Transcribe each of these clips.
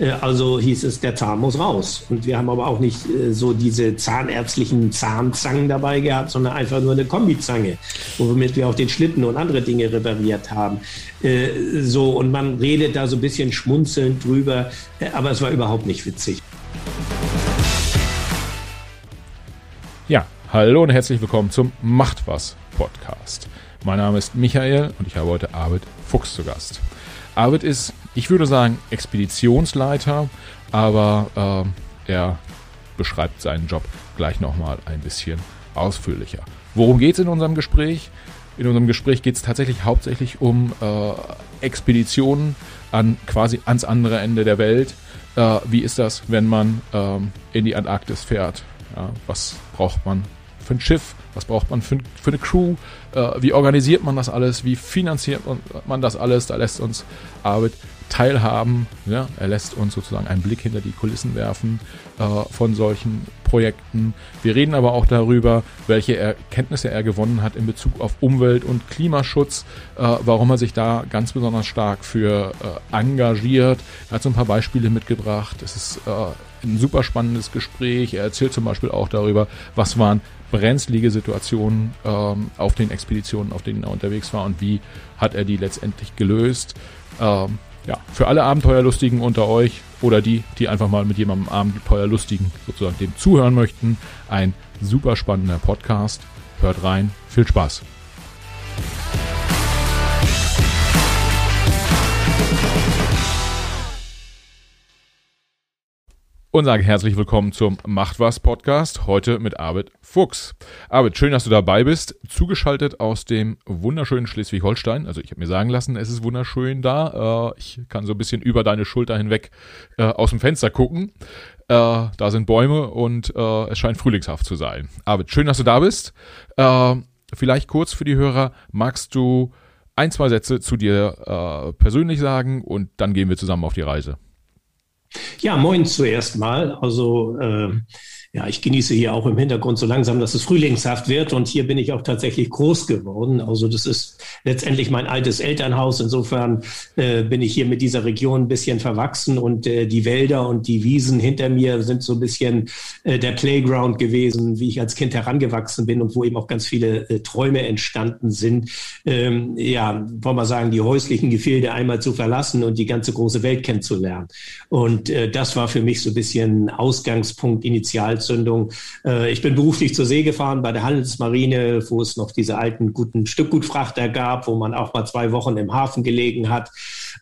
Äh, also hieß es, der Zahn muss raus. Und wir haben aber auch nicht äh, so diese zahnärztlichen Zahnzangen dabei gehabt, sondern einfach nur eine Kombizange, womit wir auch den Schlitten und andere Dinge repariert haben. Äh, so, und man redet da so ein bisschen schmunzelnd drüber, aber es war überhaupt nicht witzig. Ja, hallo und herzlich willkommen zum Macht was Podcast. Mein Name ist Michael und ich habe heute Arvid Fuchs zu Gast. Arvid ist ich würde sagen Expeditionsleiter, aber äh, er beschreibt seinen Job gleich nochmal ein bisschen ausführlicher. Worum geht es in unserem Gespräch? In unserem Gespräch geht es tatsächlich hauptsächlich um äh, Expeditionen an quasi ans andere Ende der Welt. Äh, wie ist das, wenn man ähm, in die Antarktis fährt? Ja, was braucht man für ein Schiff? Was braucht man für, für eine Crew? Äh, wie organisiert man das alles? Wie finanziert man das alles? Da lässt uns Arbeit teilhaben. Ja, er lässt uns sozusagen einen Blick hinter die Kulissen werfen äh, von solchen Projekten. Wir reden aber auch darüber, welche Erkenntnisse er gewonnen hat in Bezug auf Umwelt- und Klimaschutz, äh, warum er sich da ganz besonders stark für äh, engagiert. Er hat so ein paar Beispiele mitgebracht. Es ist äh, ein super spannendes Gespräch. Er erzählt zum Beispiel auch darüber, was waren brenzlige Situationen ähm, auf den Expeditionen, auf denen er unterwegs war und wie hat er die letztendlich gelöst. Ähm, ja, für alle Abenteuerlustigen unter euch oder die, die einfach mal mit jemandem Abenteuerlustigen sozusagen dem zuhören möchten, ein super spannender Podcast. Hört rein, viel Spaß. Und sage herzlich willkommen zum Macht was Podcast. Heute mit Arvid Fuchs. Arvid, schön, dass du dabei bist. Zugeschaltet aus dem wunderschönen Schleswig-Holstein. Also ich habe mir sagen lassen, es ist wunderschön da. Äh, ich kann so ein bisschen über deine Schulter hinweg äh, aus dem Fenster gucken. Äh, da sind Bäume und es scheint frühlingshaft zu sein. Arvid, schön, dass du da bist. Vielleicht kurz für die Hörer, magst du ein, zwei Sätze zu dir persönlich sagen und dann gehen wir zusammen auf die Reise. Ja, moin zuerst mal. Also äh, ja, ich genieße hier auch im Hintergrund so langsam, dass es frühlingshaft wird und hier bin ich auch tatsächlich groß geworden. Also das ist letztendlich mein altes Elternhaus. Insofern äh, bin ich hier mit dieser Region ein bisschen verwachsen und äh, die Wälder und die Wiesen hinter mir sind so ein bisschen äh, der Playground gewesen, wie ich als Kind herangewachsen bin und wo eben auch ganz viele äh, Träume entstanden sind. Ähm, ja, wollen wir sagen, die häuslichen Gefilde einmal zu verlassen und die ganze große Welt kennenzulernen. Und äh, das war für mich so ein bisschen Ausgangspunkt initial Endzündung. Äh, ich bin beruflich zur See gefahren bei der Handelsmarine, wo es noch diese alten guten Stückgutfrachter gab, wo man auch mal zwei Wochen im Hafen gelegen hat.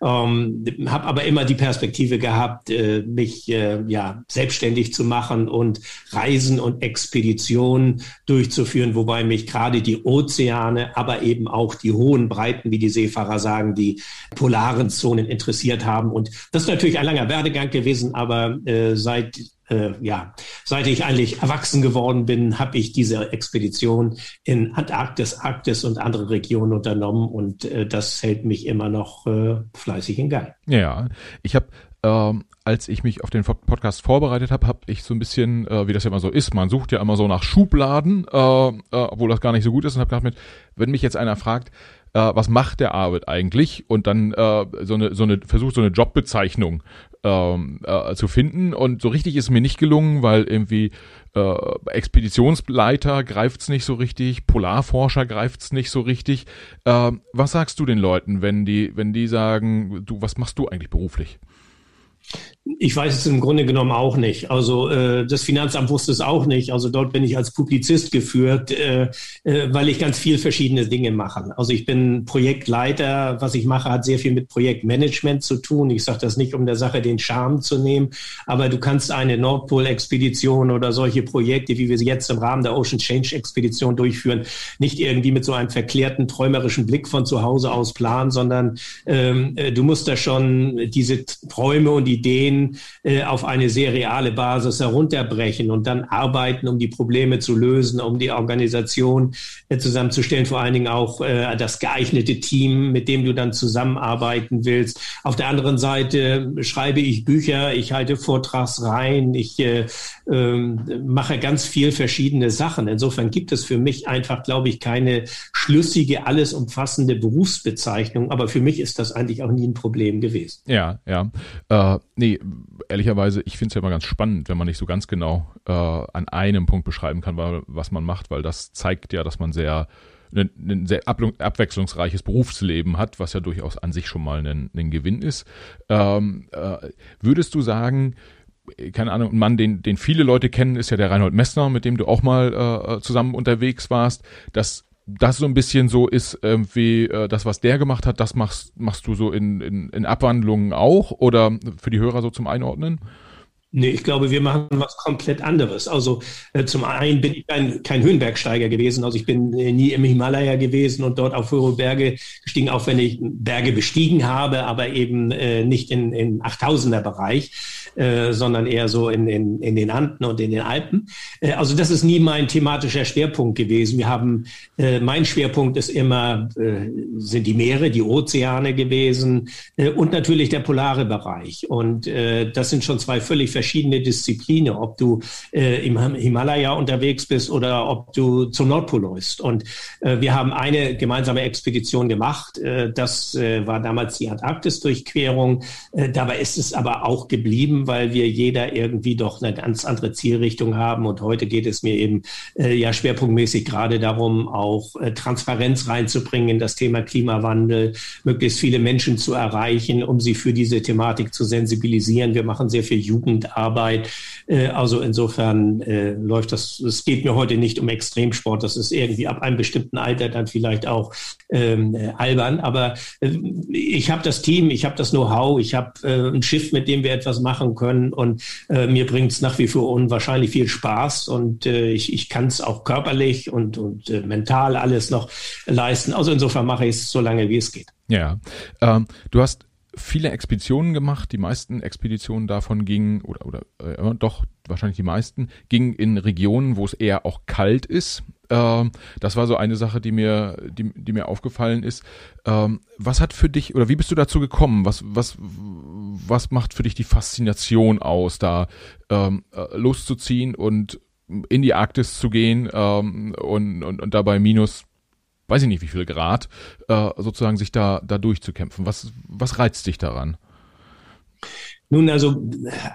Ähm, habe aber immer die Perspektive gehabt, äh, mich äh, ja selbstständig zu machen und Reisen und Expeditionen durchzuführen, wobei mich gerade die Ozeane, aber eben auch die hohen Breiten, wie die Seefahrer sagen, die polaren Zonen interessiert haben. Und das ist natürlich ein langer Werdegang gewesen, aber äh, seit äh, ja, seit ich eigentlich erwachsen geworden bin, habe ich diese Expedition in Antarktis, Arktis und andere Regionen unternommen und äh, das hält mich immer noch äh, fleißig in Gang. Ja, ich habe ähm, als ich mich auf den Podcast vorbereitet habe, habe ich so ein bisschen, äh, wie das ja immer so ist, man sucht ja immer so nach Schubladen, äh, äh, obwohl das gar nicht so gut ist und habe gedacht, wenn mich jetzt einer fragt, äh, was macht der Arbeit eigentlich und dann äh, so eine so eine versucht so eine Jobbezeichnung ähm, äh, zu finden. Und so richtig ist mir nicht gelungen, weil irgendwie äh, Expeditionsleiter greift's nicht so richtig, Polarforscher greift's nicht so richtig. Äh, was sagst du den Leuten, wenn die, wenn die sagen, du, was machst du eigentlich beruflich? Ich weiß es im Grunde genommen auch nicht. Also äh, das Finanzamt wusste es auch nicht. Also dort bin ich als Publizist geführt, äh, äh, weil ich ganz viel verschiedene Dinge mache. Also ich bin Projektleiter. Was ich mache, hat sehr viel mit Projektmanagement zu tun. Ich sage das nicht, um der Sache den Charme zu nehmen, aber du kannst eine Nordpol-Expedition oder solche Projekte, wie wir sie jetzt im Rahmen der Ocean Change-Expedition durchführen, nicht irgendwie mit so einem verklärten, träumerischen Blick von zu Hause aus planen, sondern ähm, äh, du musst da schon diese Träume und Ideen Themen äh, auf eine sehr reale Basis herunterbrechen und dann arbeiten, um die Probleme zu lösen, um die Organisation äh, zusammenzustellen, vor allen Dingen auch äh, das geeignete Team, mit dem du dann zusammenarbeiten willst. Auf der anderen Seite schreibe ich Bücher, ich halte Vortragsreihen, ich äh, äh, mache ganz viel verschiedene Sachen. Insofern gibt es für mich einfach, glaube ich, keine schlüssige, alles umfassende Berufsbezeichnung. Aber für mich ist das eigentlich auch nie ein Problem gewesen. Ja, ja. Äh, nee, ehrlicherweise, ich finde es ja immer ganz spannend, wenn man nicht so ganz genau äh, an einem Punkt beschreiben kann, was man macht, weil das zeigt ja, dass man sehr ein, ein sehr abwechslungsreiches Berufsleben hat, was ja durchaus an sich schon mal ein, ein Gewinn ist. Ähm, äh, würdest du sagen, keine Ahnung, ein Mann, den, den viele Leute kennen, ist ja der Reinhold Messner, mit dem du auch mal äh, zusammen unterwegs warst, dass das so ein bisschen so ist irgendwie äh, das, was der gemacht hat, das machst, machst du so in, in, in Abwandlungen auch oder für die Hörer so zum Einordnen? Nee, ich glaube, wir machen was komplett anderes. Also äh, zum einen bin ich kein, kein Höhenbergsteiger gewesen. Also ich bin äh, nie im Himalaya gewesen und dort auf hohe Berge gestiegen, auch wenn ich Berge bestiegen habe, aber eben äh, nicht in, in 8000er Bereich. Äh, sondern eher so in, in, in den Anden und in den Alpen. Äh, also das ist nie mein thematischer Schwerpunkt gewesen. Wir haben, äh, mein Schwerpunkt ist immer, äh, sind die Meere, die Ozeane gewesen äh, und natürlich der polare Bereich. Und äh, das sind schon zwei völlig verschiedene Disziplinen, ob du äh, im Himalaya unterwegs bist oder ob du zum Nordpol läufst. Und äh, wir haben eine gemeinsame Expedition gemacht. Äh, das äh, war damals die Antarktis-Durchquerung. Äh, dabei ist es aber auch geblieben, weil wir jeder irgendwie doch eine ganz andere Zielrichtung haben. Und heute geht es mir eben äh, ja schwerpunktmäßig gerade darum, auch äh, Transparenz reinzubringen in das Thema Klimawandel, möglichst viele Menschen zu erreichen, um sie für diese Thematik zu sensibilisieren. Wir machen sehr viel Jugendarbeit. Äh, also insofern äh, läuft das, es geht mir heute nicht um Extremsport. Das ist irgendwie ab einem bestimmten Alter dann vielleicht auch ähm, äh, albern. Aber äh, ich habe das Team, ich habe das Know-how, ich habe äh, ein Schiff, mit dem wir etwas machen können. Und äh, mir bringt es nach wie vor unwahrscheinlich viel Spaß und äh, ich, ich kann es auch körperlich und, und äh, mental alles noch leisten. Also insofern mache ich es so lange, wie es geht. Ja, ähm, du hast viele Expeditionen gemacht. Die meisten Expeditionen davon gingen, oder, oder äh, doch, wahrscheinlich die meisten, gingen in Regionen, wo es eher auch kalt ist. Ähm, das war so eine Sache, die mir, die, die mir aufgefallen ist. Ähm, was hat für dich, oder wie bist du dazu gekommen? Was, was, was macht für dich die Faszination aus, da ähm, äh, loszuziehen und in die Arktis zu gehen ähm, und, und, und dabei minus weiß ich nicht wie viel Grad, äh, sozusagen sich da, da durchzukämpfen. Was, was reizt dich daran? Nun, also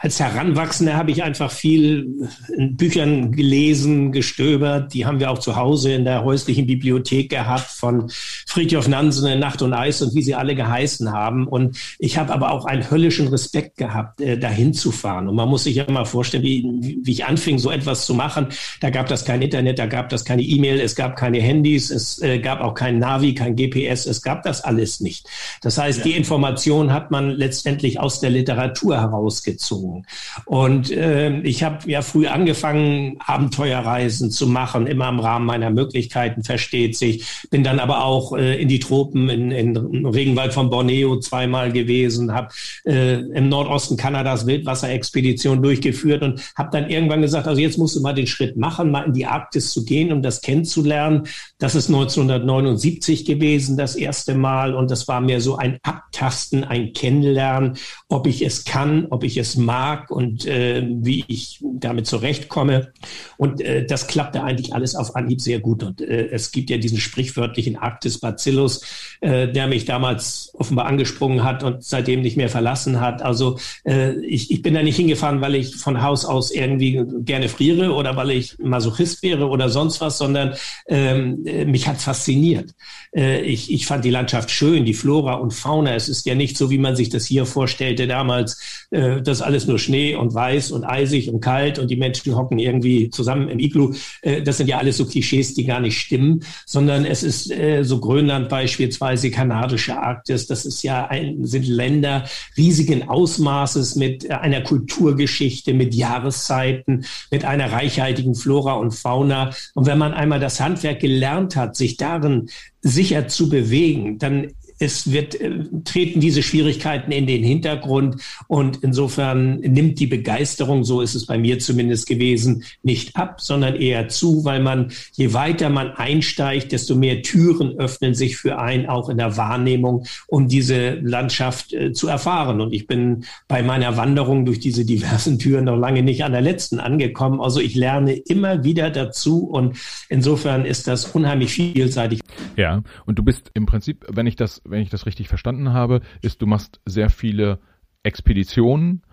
als Heranwachsender habe ich einfach viel in Büchern gelesen, gestöbert. Die haben wir auch zu Hause in der häuslichen Bibliothek gehabt von Friedhof Nansen in Nacht und Eis und wie sie alle geheißen haben. Und ich habe aber auch einen höllischen Respekt gehabt, äh, dahin zu fahren. Und man muss sich ja mal vorstellen, wie, wie ich anfing, so etwas zu machen. Da gab das kein Internet, da gab das keine E-Mail, es gab keine Handys, es äh, gab auch kein Navi, kein GPS, es gab das alles nicht. Das heißt, ja. die Information hat man letztendlich aus der Literatur Literatur herausgezogen. Und äh, ich habe ja früh angefangen, Abenteuerreisen zu machen, immer im Rahmen meiner Möglichkeiten, versteht sich. Bin dann aber auch äh, in die Tropen, in, in Regenwald von Borneo zweimal gewesen, habe äh, im Nordosten Kanadas Wildwasserexpedition durchgeführt und habe dann irgendwann gesagt, also jetzt musst du mal den Schritt machen, mal in die Arktis zu gehen, um das kennenzulernen. Das ist 1979 gewesen, das erste Mal. Und das war mir so ein Abtasten, ein Kennenlernen, ob ich es kann, ob ich es mag und äh, wie ich damit zurechtkomme. Und äh, das klappte eigentlich alles auf Anhieb sehr gut. Und äh, es gibt ja diesen sprichwörtlichen Arktis Bacillus, äh, der mich damals offenbar angesprungen hat und seitdem nicht mehr verlassen hat. Also äh, ich, ich bin da nicht hingefahren, weil ich von Haus aus irgendwie gerne friere oder weil ich Masochist wäre oder sonst was, sondern ähm, äh, mich hat fasziniert. Äh, ich, ich fand die Landschaft schön, die Flora und Fauna. Es ist ja nicht so, wie man sich das hier vorstellte damals äh, das alles nur Schnee und weiß und eisig und kalt und die Menschen hocken irgendwie zusammen im Iglu. Äh, das sind ja alles so Klischees, die gar nicht stimmen, sondern es ist äh, so Grönland beispielsweise, kanadische Arktis, das ist ja ein, sind Länder riesigen Ausmaßes mit einer Kulturgeschichte, mit Jahreszeiten, mit einer reichhaltigen Flora und Fauna. Und wenn man einmal das Handwerk gelernt hat, sich darin sicher zu bewegen, dann es wird, äh, treten diese Schwierigkeiten in den Hintergrund und insofern nimmt die Begeisterung, so ist es bei mir zumindest gewesen, nicht ab, sondern eher zu, weil man, je weiter man einsteigt, desto mehr Türen öffnen sich für einen auch in der Wahrnehmung, um diese Landschaft äh, zu erfahren. Und ich bin bei meiner Wanderung durch diese diversen Türen noch lange nicht an der letzten angekommen. Also ich lerne immer wieder dazu und insofern ist das unheimlich vielseitig. Ja, und du bist im Prinzip, wenn ich das, wenn ich das richtig verstanden habe, ist, du machst sehr viele Expeditionen,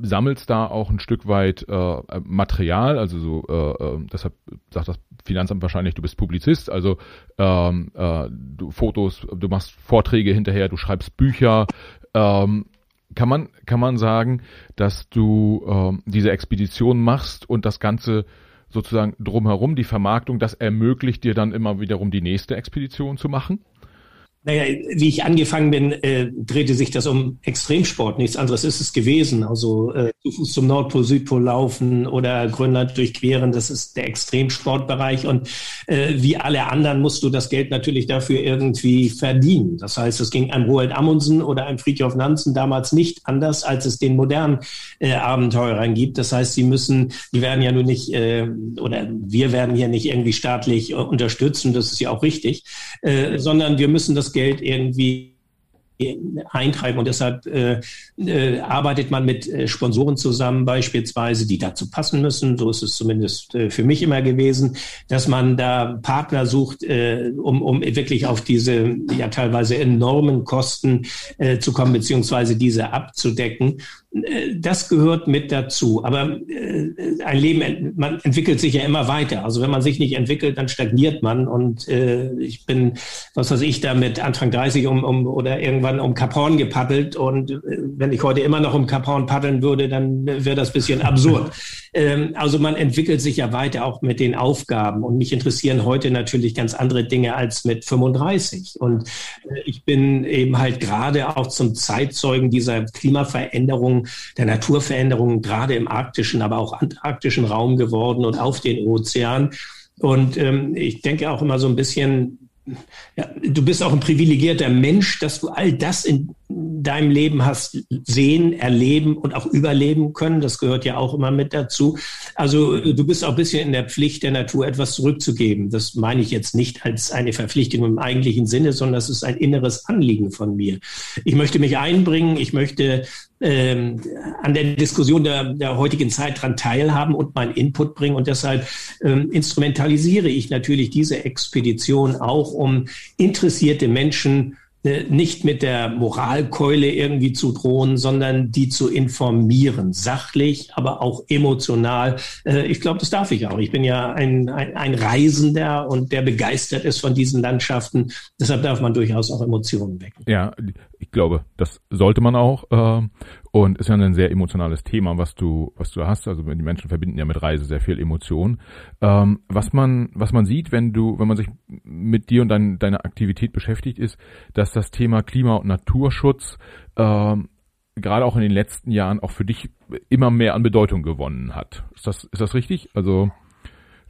sammelst da auch ein Stück weit äh, Material, also so, äh, äh, deshalb sagt das Finanzamt wahrscheinlich, du bist Publizist, also ähm, äh, du Fotos, du machst Vorträge hinterher, du schreibst Bücher. Ähm, kann man kann man sagen, dass du ähm, diese Expedition machst und das Ganze sozusagen drumherum, die Vermarktung, das ermöglicht dir dann immer wiederum die nächste Expedition zu machen? Naja, wie ich angefangen bin, äh, drehte sich das um Extremsport. Nichts anderes ist es gewesen. Also äh, zu Fuß zum Nordpol, Südpol laufen oder Grönland durchqueren, das ist der Extremsportbereich. Und äh, wie alle anderen musst du das Geld natürlich dafür irgendwie verdienen. Das heißt, es ging einem Roald Amundsen oder einem Friedhof Nansen damals nicht anders, als es den modernen äh, Abenteurern gibt. Das heißt, sie müssen, die werden ja nun nicht, äh, oder wir werden hier nicht irgendwie staatlich äh, unterstützen, das ist ja auch richtig, äh, sondern wir müssen das Geld irgendwie eintreiben und deshalb äh, äh, arbeitet man mit äh, Sponsoren zusammen beispielsweise, die dazu passen müssen. So ist es zumindest äh, für mich immer gewesen, dass man da Partner sucht, äh, um, um wirklich auf diese ja teilweise enormen Kosten äh, zu kommen beziehungsweise diese abzudecken das gehört mit dazu. Aber äh, ein Leben, man entwickelt sich ja immer weiter. Also wenn man sich nicht entwickelt, dann stagniert man. Und äh, ich bin, was weiß ich, da mit Anfang 30 um, um oder irgendwann um Cap Horn gepaddelt. Und äh, wenn ich heute immer noch um Cap Horn paddeln würde, dann wäre das bisschen absurd. ähm, also man entwickelt sich ja weiter auch mit den Aufgaben. Und mich interessieren heute natürlich ganz andere Dinge als mit 35. Und äh, ich bin eben halt gerade auch zum Zeitzeugen dieser Klimaveränderung der Naturveränderungen, gerade im arktischen, aber auch antarktischen Raum geworden und auf den Ozean. Und ähm, ich denke auch immer so ein bisschen, ja, du bist auch ein privilegierter Mensch, dass du all das in deinem Leben hast sehen, erleben und auch überleben können. Das gehört ja auch immer mit dazu. Also du bist auch ein bisschen in der Pflicht der Natur, etwas zurückzugeben. Das meine ich jetzt nicht als eine Verpflichtung im eigentlichen Sinne, sondern das ist ein inneres Anliegen von mir. Ich möchte mich einbringen, ich möchte ähm, an der Diskussion der, der heutigen Zeit dran teilhaben und meinen Input bringen. Und deshalb ähm, instrumentalisiere ich natürlich diese Expedition auch, um interessierte Menschen nicht mit der Moralkeule irgendwie zu drohen, sondern die zu informieren, sachlich, aber auch emotional. Äh, ich glaube, das darf ich auch. Ich bin ja ein, ein, ein, Reisender und der begeistert ist von diesen Landschaften. Deshalb darf man durchaus auch Emotionen wecken. Ja, ich glaube, das sollte man auch. Äh, und ist ja ein sehr emotionales Thema, was du, was du hast. Also die Menschen verbinden ja mit Reise sehr viel Emotion. Ähm, was man, was man sieht, wenn du, wenn man sich mit dir und dein, deiner Aktivität beschäftigt, ist, dass das Thema Klima- und Naturschutz ähm, gerade auch in den letzten Jahren auch für dich immer mehr an Bedeutung gewonnen hat. Ist das, ist das richtig? Also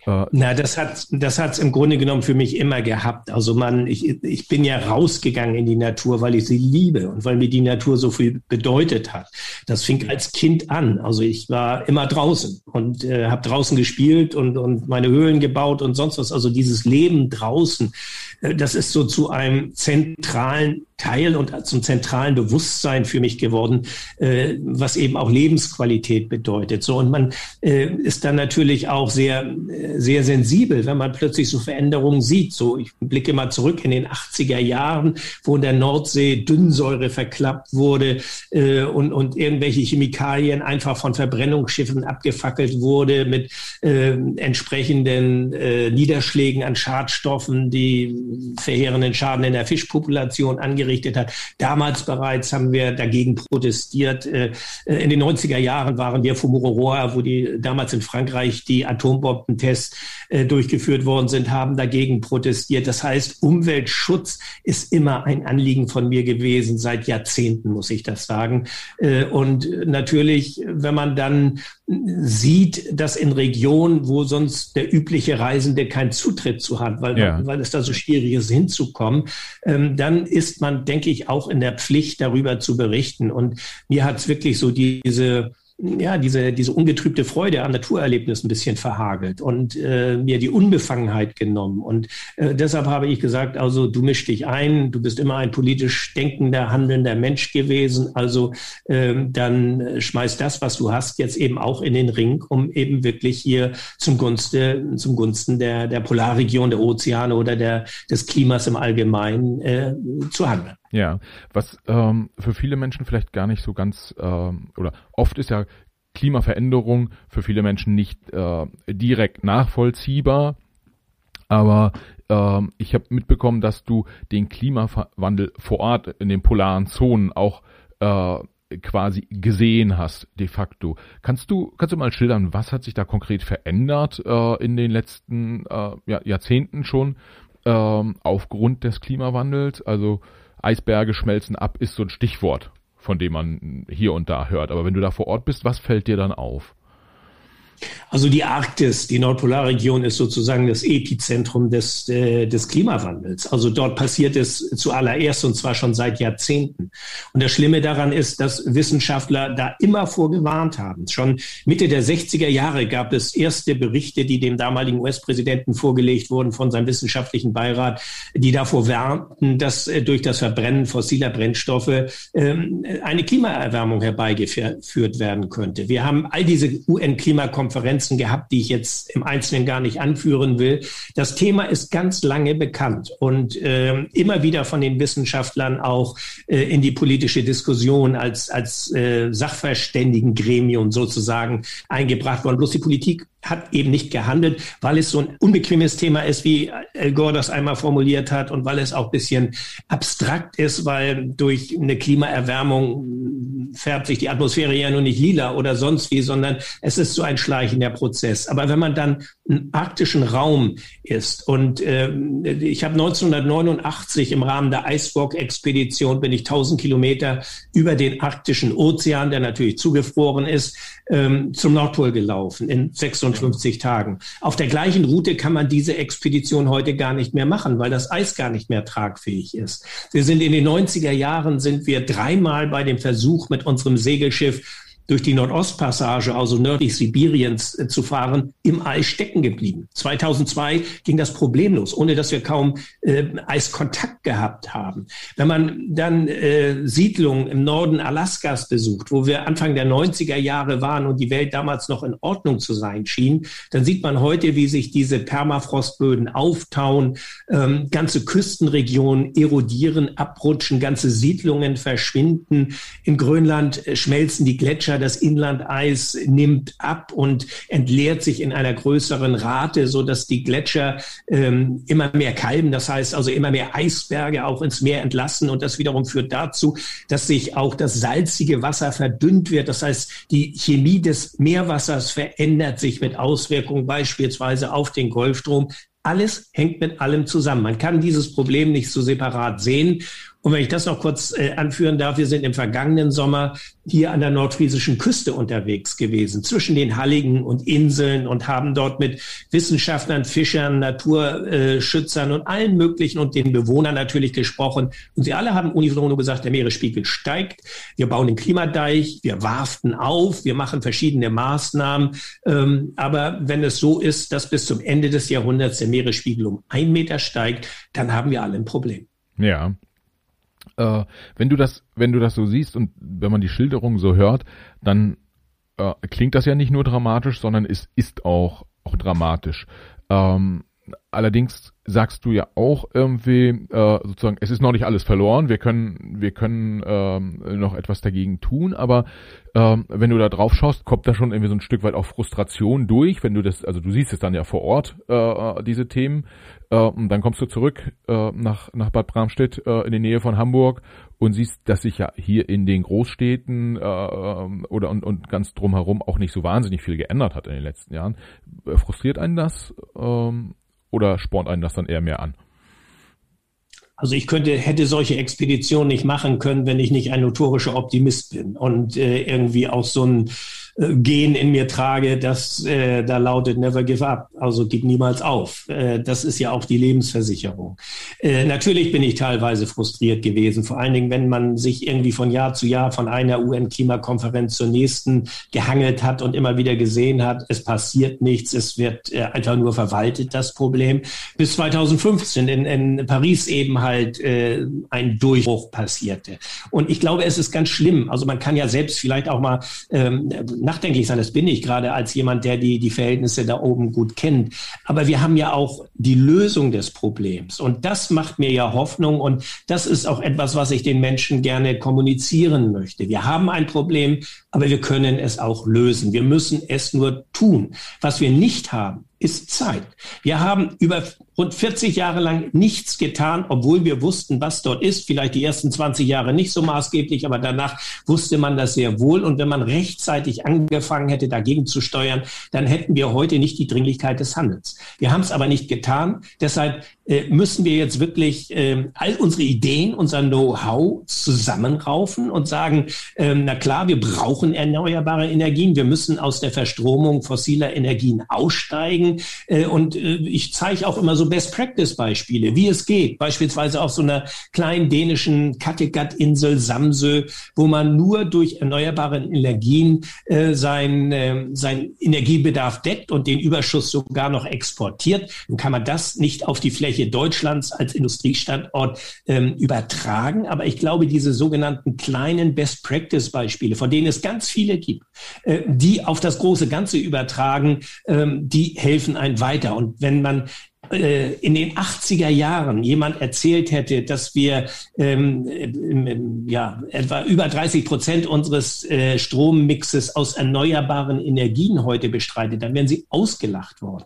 äh, Na, das hat das hat's im Grunde genommen für mich immer gehabt. Also man, ich, ich bin ja rausgegangen in die Natur, weil ich sie liebe und weil mir die Natur so viel bedeutet hat. Das fing als Kind an. Also ich war immer draußen und äh, habe draußen gespielt und und meine Höhlen gebaut und sonst was. Also dieses Leben draußen, äh, das ist so zu einem zentralen Teil und zum zentralen Bewusstsein für mich geworden, äh, was eben auch Lebensqualität bedeutet. So und man äh, ist dann natürlich auch sehr äh, sehr sensibel, wenn man plötzlich so Veränderungen sieht. So ich blicke mal zurück in den 80er Jahren, wo in der Nordsee Dünnsäure verklappt wurde äh, und und irgendwelche Chemikalien einfach von Verbrennungsschiffen abgefackelt wurde mit äh, entsprechenden äh, Niederschlägen an Schadstoffen, die verheerenden Schaden in der Fischpopulation angerichtet angerichtet hat. Damals bereits haben wir dagegen protestiert. Äh, in den 90er Jahren waren wir Fumuroroa, wo die damals in Frankreich die Atombombentests äh, durchgeführt worden sind, haben dagegen protestiert. Das heißt, Umweltschutz ist immer ein Anliegen von mir gewesen, seit Jahrzehnten, muss ich das sagen. Äh, und natürlich, wenn man dann sieht, dass in Regionen, wo sonst der übliche Reisende keinen Zutritt zu hat, weil, ja. weil es da so schwierig ist, hinzukommen, ähm, dann ist man, denke ich, auch in der Pflicht, darüber zu berichten. Und mir hat es wirklich so diese ja, diese, diese ungetrübte Freude am Naturerlebnis ein bisschen verhagelt und äh, mir die Unbefangenheit genommen. Und äh, deshalb habe ich gesagt, also du misch dich ein, du bist immer ein politisch denkender, handelnder Mensch gewesen. Also ähm, dann schmeiß das, was du hast, jetzt eben auch in den Ring, um eben wirklich hier zum Gunste, zum Gunsten der, der Polarregion, der Ozeane oder der, des Klimas im Allgemeinen äh, zu handeln. Ja, was ähm, für viele Menschen vielleicht gar nicht so ganz ähm, oder oft ist ja Klimaveränderung für viele Menschen nicht äh, direkt nachvollziehbar. Aber ähm, ich habe mitbekommen, dass du den Klimawandel vor Ort in den polaren Zonen auch äh, quasi gesehen hast, de facto. Kannst du, kannst du mal schildern, was hat sich da konkret verändert äh, in den letzten äh, ja, Jahrzehnten schon ähm, aufgrund des Klimawandels? Also Eisberge schmelzen ab ist so ein Stichwort, von dem man hier und da hört. Aber wenn du da vor Ort bist, was fällt dir dann auf? Also die Arktis, die Nordpolarregion ist sozusagen das Epizentrum des, äh, des Klimawandels. Also dort passiert es zuallererst und zwar schon seit Jahrzehnten. Und das Schlimme daran ist, dass Wissenschaftler da immer vorgewarnt haben. Schon Mitte der 60er Jahre gab es erste Berichte, die dem damaligen US-Präsidenten vorgelegt wurden von seinem wissenschaftlichen Beirat, die davor warnten, dass äh, durch das Verbrennen fossiler Brennstoffe äh, eine Klimaerwärmung herbeigeführt werden könnte. Wir haben all diese UN-Klimakonferenzen Konferenzen gehabt, die ich jetzt im Einzelnen gar nicht anführen will. Das Thema ist ganz lange bekannt und äh, immer wieder von den Wissenschaftlern auch äh, in die politische Diskussion als, als äh, Sachverständigengremium sozusagen eingebracht worden. Bloß die Politik hat eben nicht gehandelt, weil es so ein unbequemes Thema ist, wie Al Gore das einmal formuliert hat und weil es auch bisschen abstrakt ist, weil durch eine Klimaerwärmung färbt sich die Atmosphäre ja nur nicht lila oder sonst wie, sondern es ist so ein schleichender Prozess. Aber wenn man dann im arktischen Raum ist und äh, ich habe 1989 im Rahmen der Icewalk-Expedition bin ich 1000 Kilometer über den arktischen Ozean, der natürlich zugefroren ist, ähm, zum Nordpol gelaufen in 56 Tagen. Auf der gleichen Route kann man diese Expedition heute gar nicht mehr machen, weil das Eis gar nicht mehr tragfähig ist. Wir sind in den 90er Jahren sind wir dreimal bei dem Versuch mit unserem Segelschiff durch die Nordostpassage, also nördlich Sibiriens äh, zu fahren, im Eis stecken geblieben. 2002 ging das problemlos, ohne dass wir kaum äh, Eiskontakt gehabt haben. Wenn man dann äh, Siedlungen im Norden Alaskas besucht, wo wir Anfang der 90er Jahre waren und die Welt damals noch in Ordnung zu sein schien, dann sieht man heute, wie sich diese Permafrostböden auftauen, ähm, ganze Küstenregionen erodieren, abrutschen, ganze Siedlungen verschwinden. In Grönland äh, schmelzen die Gletscher Gletscher, das Inlandeis nimmt ab und entleert sich in einer größeren Rate, so dass die Gletscher ähm, immer mehr kalben. Das heißt also immer mehr Eisberge auch ins Meer entlassen und das wiederum führt dazu, dass sich auch das salzige Wasser verdünnt wird. Das heißt, die Chemie des Meerwassers verändert sich mit Auswirkungen beispielsweise auf den Golfstrom. Alles hängt mit allem zusammen. Man kann dieses Problem nicht so separat sehen. Und wenn ich das noch kurz äh, anführen darf, wir sind im vergangenen Sommer hier an der nordfriesischen Küste unterwegs gewesen, zwischen den Halligen und Inseln und haben dort mit Wissenschaftlern, Fischern, Naturschützern und allen möglichen und den Bewohnern natürlich gesprochen. Und sie alle haben unisono gesagt, der Meeresspiegel steigt. Wir bauen den Klimadeich, wir warften auf, wir machen verschiedene Maßnahmen. Ähm, aber wenn es so ist, dass bis zum Ende des Jahrhunderts der Meeresspiegel um ein Meter steigt, dann haben wir alle ein Problem. Ja, äh, wenn du das, wenn du das so siehst und wenn man die Schilderung so hört, dann äh, klingt das ja nicht nur dramatisch, sondern es ist auch, auch dramatisch. Ähm, allerdings sagst du ja auch irgendwie äh, sozusagen, es ist noch nicht alles verloren. Wir können, wir können ähm, noch etwas dagegen tun, aber ähm, wenn du da drauf schaust, kommt da schon irgendwie so ein Stück weit auch Frustration durch, wenn du das, also du siehst es dann ja vor Ort, äh, diese Themen, äh, und dann kommst du zurück äh, nach, nach Bad Bramstedt äh, in die Nähe von Hamburg und siehst, dass sich ja hier in den Großstädten äh, ähm, oder und, und ganz drumherum auch nicht so wahnsinnig viel geändert hat in den letzten Jahren. Äh, frustriert einen das ähm, oder spornt einen das dann eher mehr an? Also ich könnte, hätte solche Expeditionen nicht machen können, wenn ich nicht ein notorischer Optimist bin und äh, irgendwie auch so ein Gen in mir trage, das äh, da lautet Never give up, also gib niemals auf. Äh, das ist ja auch die Lebensversicherung. Äh, natürlich bin ich teilweise frustriert gewesen, vor allen Dingen, wenn man sich irgendwie von Jahr zu Jahr von einer UN-Klimakonferenz zur nächsten gehangelt hat und immer wieder gesehen hat, es passiert nichts, es wird äh, einfach nur verwaltet, das Problem. Bis 2015 in, in Paris eben halt äh, ein Durchbruch passierte. Und ich glaube, es ist ganz schlimm. Also man kann ja selbst vielleicht auch mal ähm, nachdenklich sein. Das bin ich gerade als jemand, der die, die Verhältnisse da oben gut kennt. Aber wir haben ja auch die Lösung des Problems. Und das macht mir ja Hoffnung. Und das ist auch etwas, was ich den Menschen gerne kommunizieren möchte. Wir haben ein Problem, aber wir können es auch lösen. Wir müssen es nur tun. Was wir nicht haben, ist Zeit. Wir haben über rund 40 Jahre lang nichts getan, obwohl wir wussten, was dort ist. Vielleicht die ersten 20 Jahre nicht so maßgeblich, aber danach wusste man das sehr wohl. Und wenn man rechtzeitig angefangen hätte, dagegen zu steuern, dann hätten wir heute nicht die Dringlichkeit des Handels. Wir haben es aber nicht getan. Deshalb müssen wir jetzt wirklich äh, all unsere Ideen, unser Know-how zusammenraufen und sagen, äh, na klar, wir brauchen erneuerbare Energien. Wir müssen aus der Verstromung fossiler Energien aussteigen. Äh, und äh, ich zeige auch immer so Best-Practice-Beispiele, wie es geht. Beispielsweise auf so einer kleinen dänischen Kattegat-Insel Samsö, wo man nur durch erneuerbare Energien äh, sein, äh, sein Energiebedarf deckt und den Überschuss sogar noch exportiert. Dann kann man das nicht auf die Fläche Deutschlands als Industriestandort ähm, übertragen. Aber ich glaube, diese sogenannten kleinen Best-Practice-Beispiele, von denen es ganz viele gibt, äh, die auf das große Ganze übertragen, ähm, die helfen einen weiter. Und wenn man äh, in den 80er Jahren jemand erzählt hätte, dass wir ähm, ja, etwa über 30 Prozent unseres äh, Strommixes aus erneuerbaren Energien heute bestreitet, dann wären sie ausgelacht worden.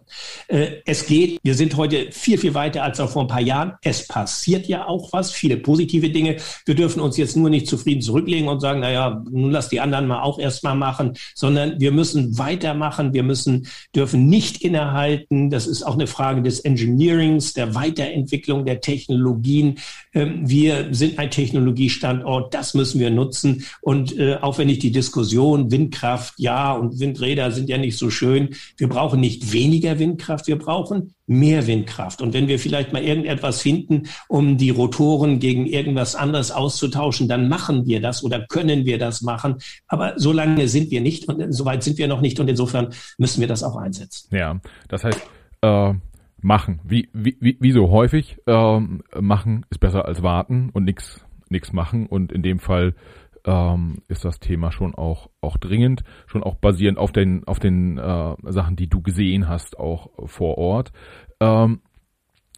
Äh, es geht, wir sind heute viel, viel weiter als auch vor ein paar Jahren. Es passiert ja auch was, viele positive Dinge. Wir dürfen uns jetzt nur nicht zufrieden zurücklegen und sagen, naja, nun lass die anderen mal auch erstmal machen, sondern wir müssen weitermachen. Wir müssen, dürfen nicht innehalten. Das ist auch eine Frage des Engineerings, der Weiterentwicklung der Technologien. Ähm, wir sind ein Technologiestandort, das müssen wir nutzen. Und äh, auch wenn ich die Diskussion Windkraft, ja, und Windräder sind ja nicht so schön, wir brauchen nicht weniger Windkraft, wir brauchen mehr Windkraft. Und wenn wir vielleicht mal irgendetwas finden, um die Rotoren gegen irgendwas anderes auszutauschen, dann machen wir das oder können wir das machen. Aber so lange sind wir nicht und so weit sind wir noch nicht und insofern müssen wir das auch einsetzen. Ja, das heißt, äh, machen. Wie, wie, wie so häufig, ähm, machen ist besser als warten und nichts nix machen. Und in dem Fall ähm, ist das Thema schon auch, auch dringend, schon auch basierend auf den, auf den äh, Sachen, die du gesehen hast, auch vor Ort. Ähm,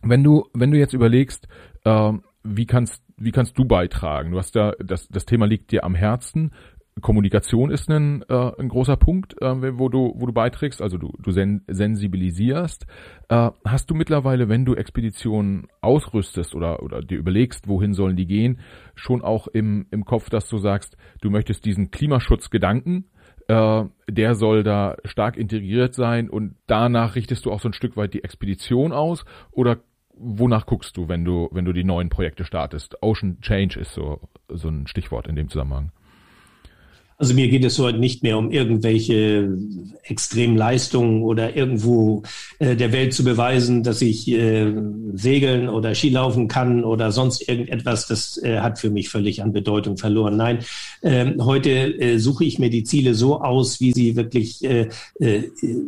wenn du, wenn du jetzt überlegst, ähm, wie kannst, wie kannst du beitragen? Du hast ja, das, das Thema liegt dir am Herzen. Kommunikation ist ein, äh, ein großer Punkt, äh, wo du, wo du beiträgst, also du, du sen sensibilisierst. Äh, hast du mittlerweile, wenn du Expeditionen ausrüstest oder, oder dir überlegst, wohin sollen die gehen, schon auch im, im Kopf, dass du sagst, du möchtest diesen Klimaschutzgedanken, äh, der soll da stark integriert sein und danach richtest du auch so ein Stück weit die Expedition aus oder wonach guckst du, wenn du, wenn du die neuen Projekte startest? Ocean Change ist so, so ein Stichwort in dem Zusammenhang. Also mir geht es heute nicht mehr um irgendwelche Extremleistungen oder irgendwo äh, der Welt zu beweisen, dass ich äh, segeln oder Skilaufen kann oder sonst irgendetwas. Das äh, hat für mich völlig an Bedeutung verloren. Nein, ähm, heute äh, suche ich mir die Ziele so aus, wie sie wirklich äh, äh,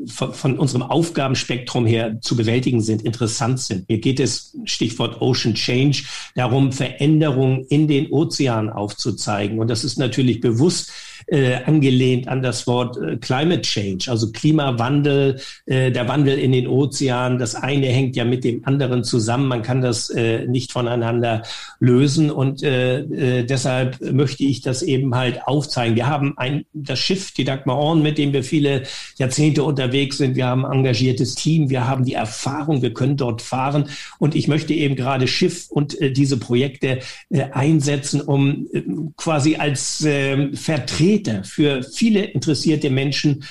von, von unserem Aufgabenspektrum her zu bewältigen sind, interessant sind. Mir geht es, Stichwort Ocean Change, darum, Veränderungen in den Ozean aufzuzeigen. Und das ist natürlich bewusst äh, angelehnt an das Wort äh, Climate Change, also Klimawandel, äh, der Wandel in den Ozeanen. Das eine hängt ja mit dem anderen zusammen. Man kann das äh, nicht voneinander lösen und äh, äh, deshalb möchte ich das eben halt aufzeigen. Wir haben ein das Schiff, die Dagmar Orn, mit dem wir viele Jahrzehnte unterwegs sind. Wir haben ein engagiertes Team, wir haben die Erfahrung, wir können dort fahren und ich möchte eben gerade Schiff und äh, diese Projekte einsetzen, um quasi als äh, Vertreter für viele interessierte Menschen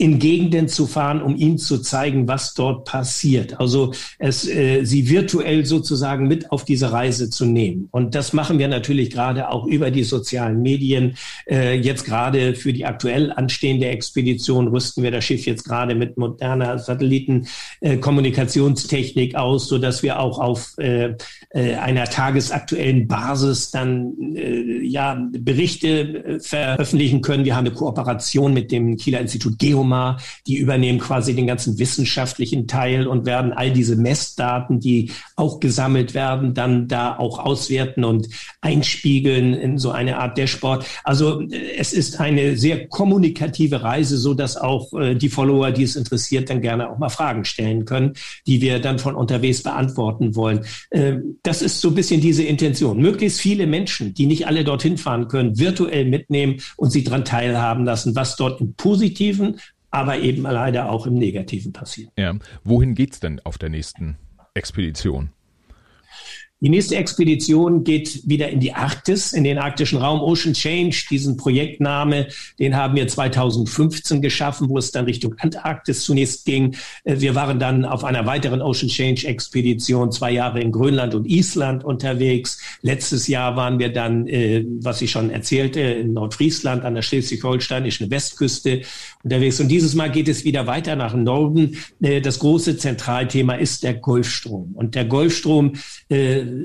in Gegenden zu fahren, um ihnen zu zeigen, was dort passiert. Also es, äh, sie virtuell sozusagen mit auf diese Reise zu nehmen. Und das machen wir natürlich gerade auch über die sozialen Medien. Äh, jetzt gerade für die aktuell anstehende Expedition rüsten wir das Schiff jetzt gerade mit moderner Satellitenkommunikationstechnik äh, aus, so dass wir auch auf äh, äh, einer tagesaktuellen Basis dann äh, ja Berichte äh, veröffentlichen können. Wir haben eine Kooperation mit dem Kieler Institut Geom Geomar, die übernehmen quasi den ganzen wissenschaftlichen Teil und werden all diese Messdaten, die auch gesammelt werden, dann da auch auswerten und einspiegeln in so eine Art Dashboard. Also äh, es ist eine sehr kommunikative Reise, so dass auch äh, die Follower, die es interessiert, dann gerne auch mal Fragen stellen können, die wir dann von unterwegs beantworten wollen. Äh, das ist so ein bisschen diese Intention. Möglichst viele Menschen, die nicht alle dorthin fahren können, virtuell mitnehmen und sie daran teilhaben lassen, was dort im positiven aber eben leider auch im Negativen passiert. Ja. Wohin geht's denn auf der nächsten Expedition? Die nächste Expedition geht wieder in die Arktis, in den arktischen Raum. Ocean Change, diesen Projektname, den haben wir 2015 geschaffen, wo es dann Richtung Antarktis zunächst ging. Äh, wir waren dann auf einer weiteren Ocean Change Expedition zwei Jahre in Grönland und Island unterwegs. Letztes Jahr waren wir dann, äh, was ich schon erzählte, in Nordfriesland an der schleswig-holsteinischen Westküste unterwegs. Und dieses Mal geht es wieder weiter nach Norden. Äh, das große Zentralthema ist der Golfstrom. Und der Golfstrom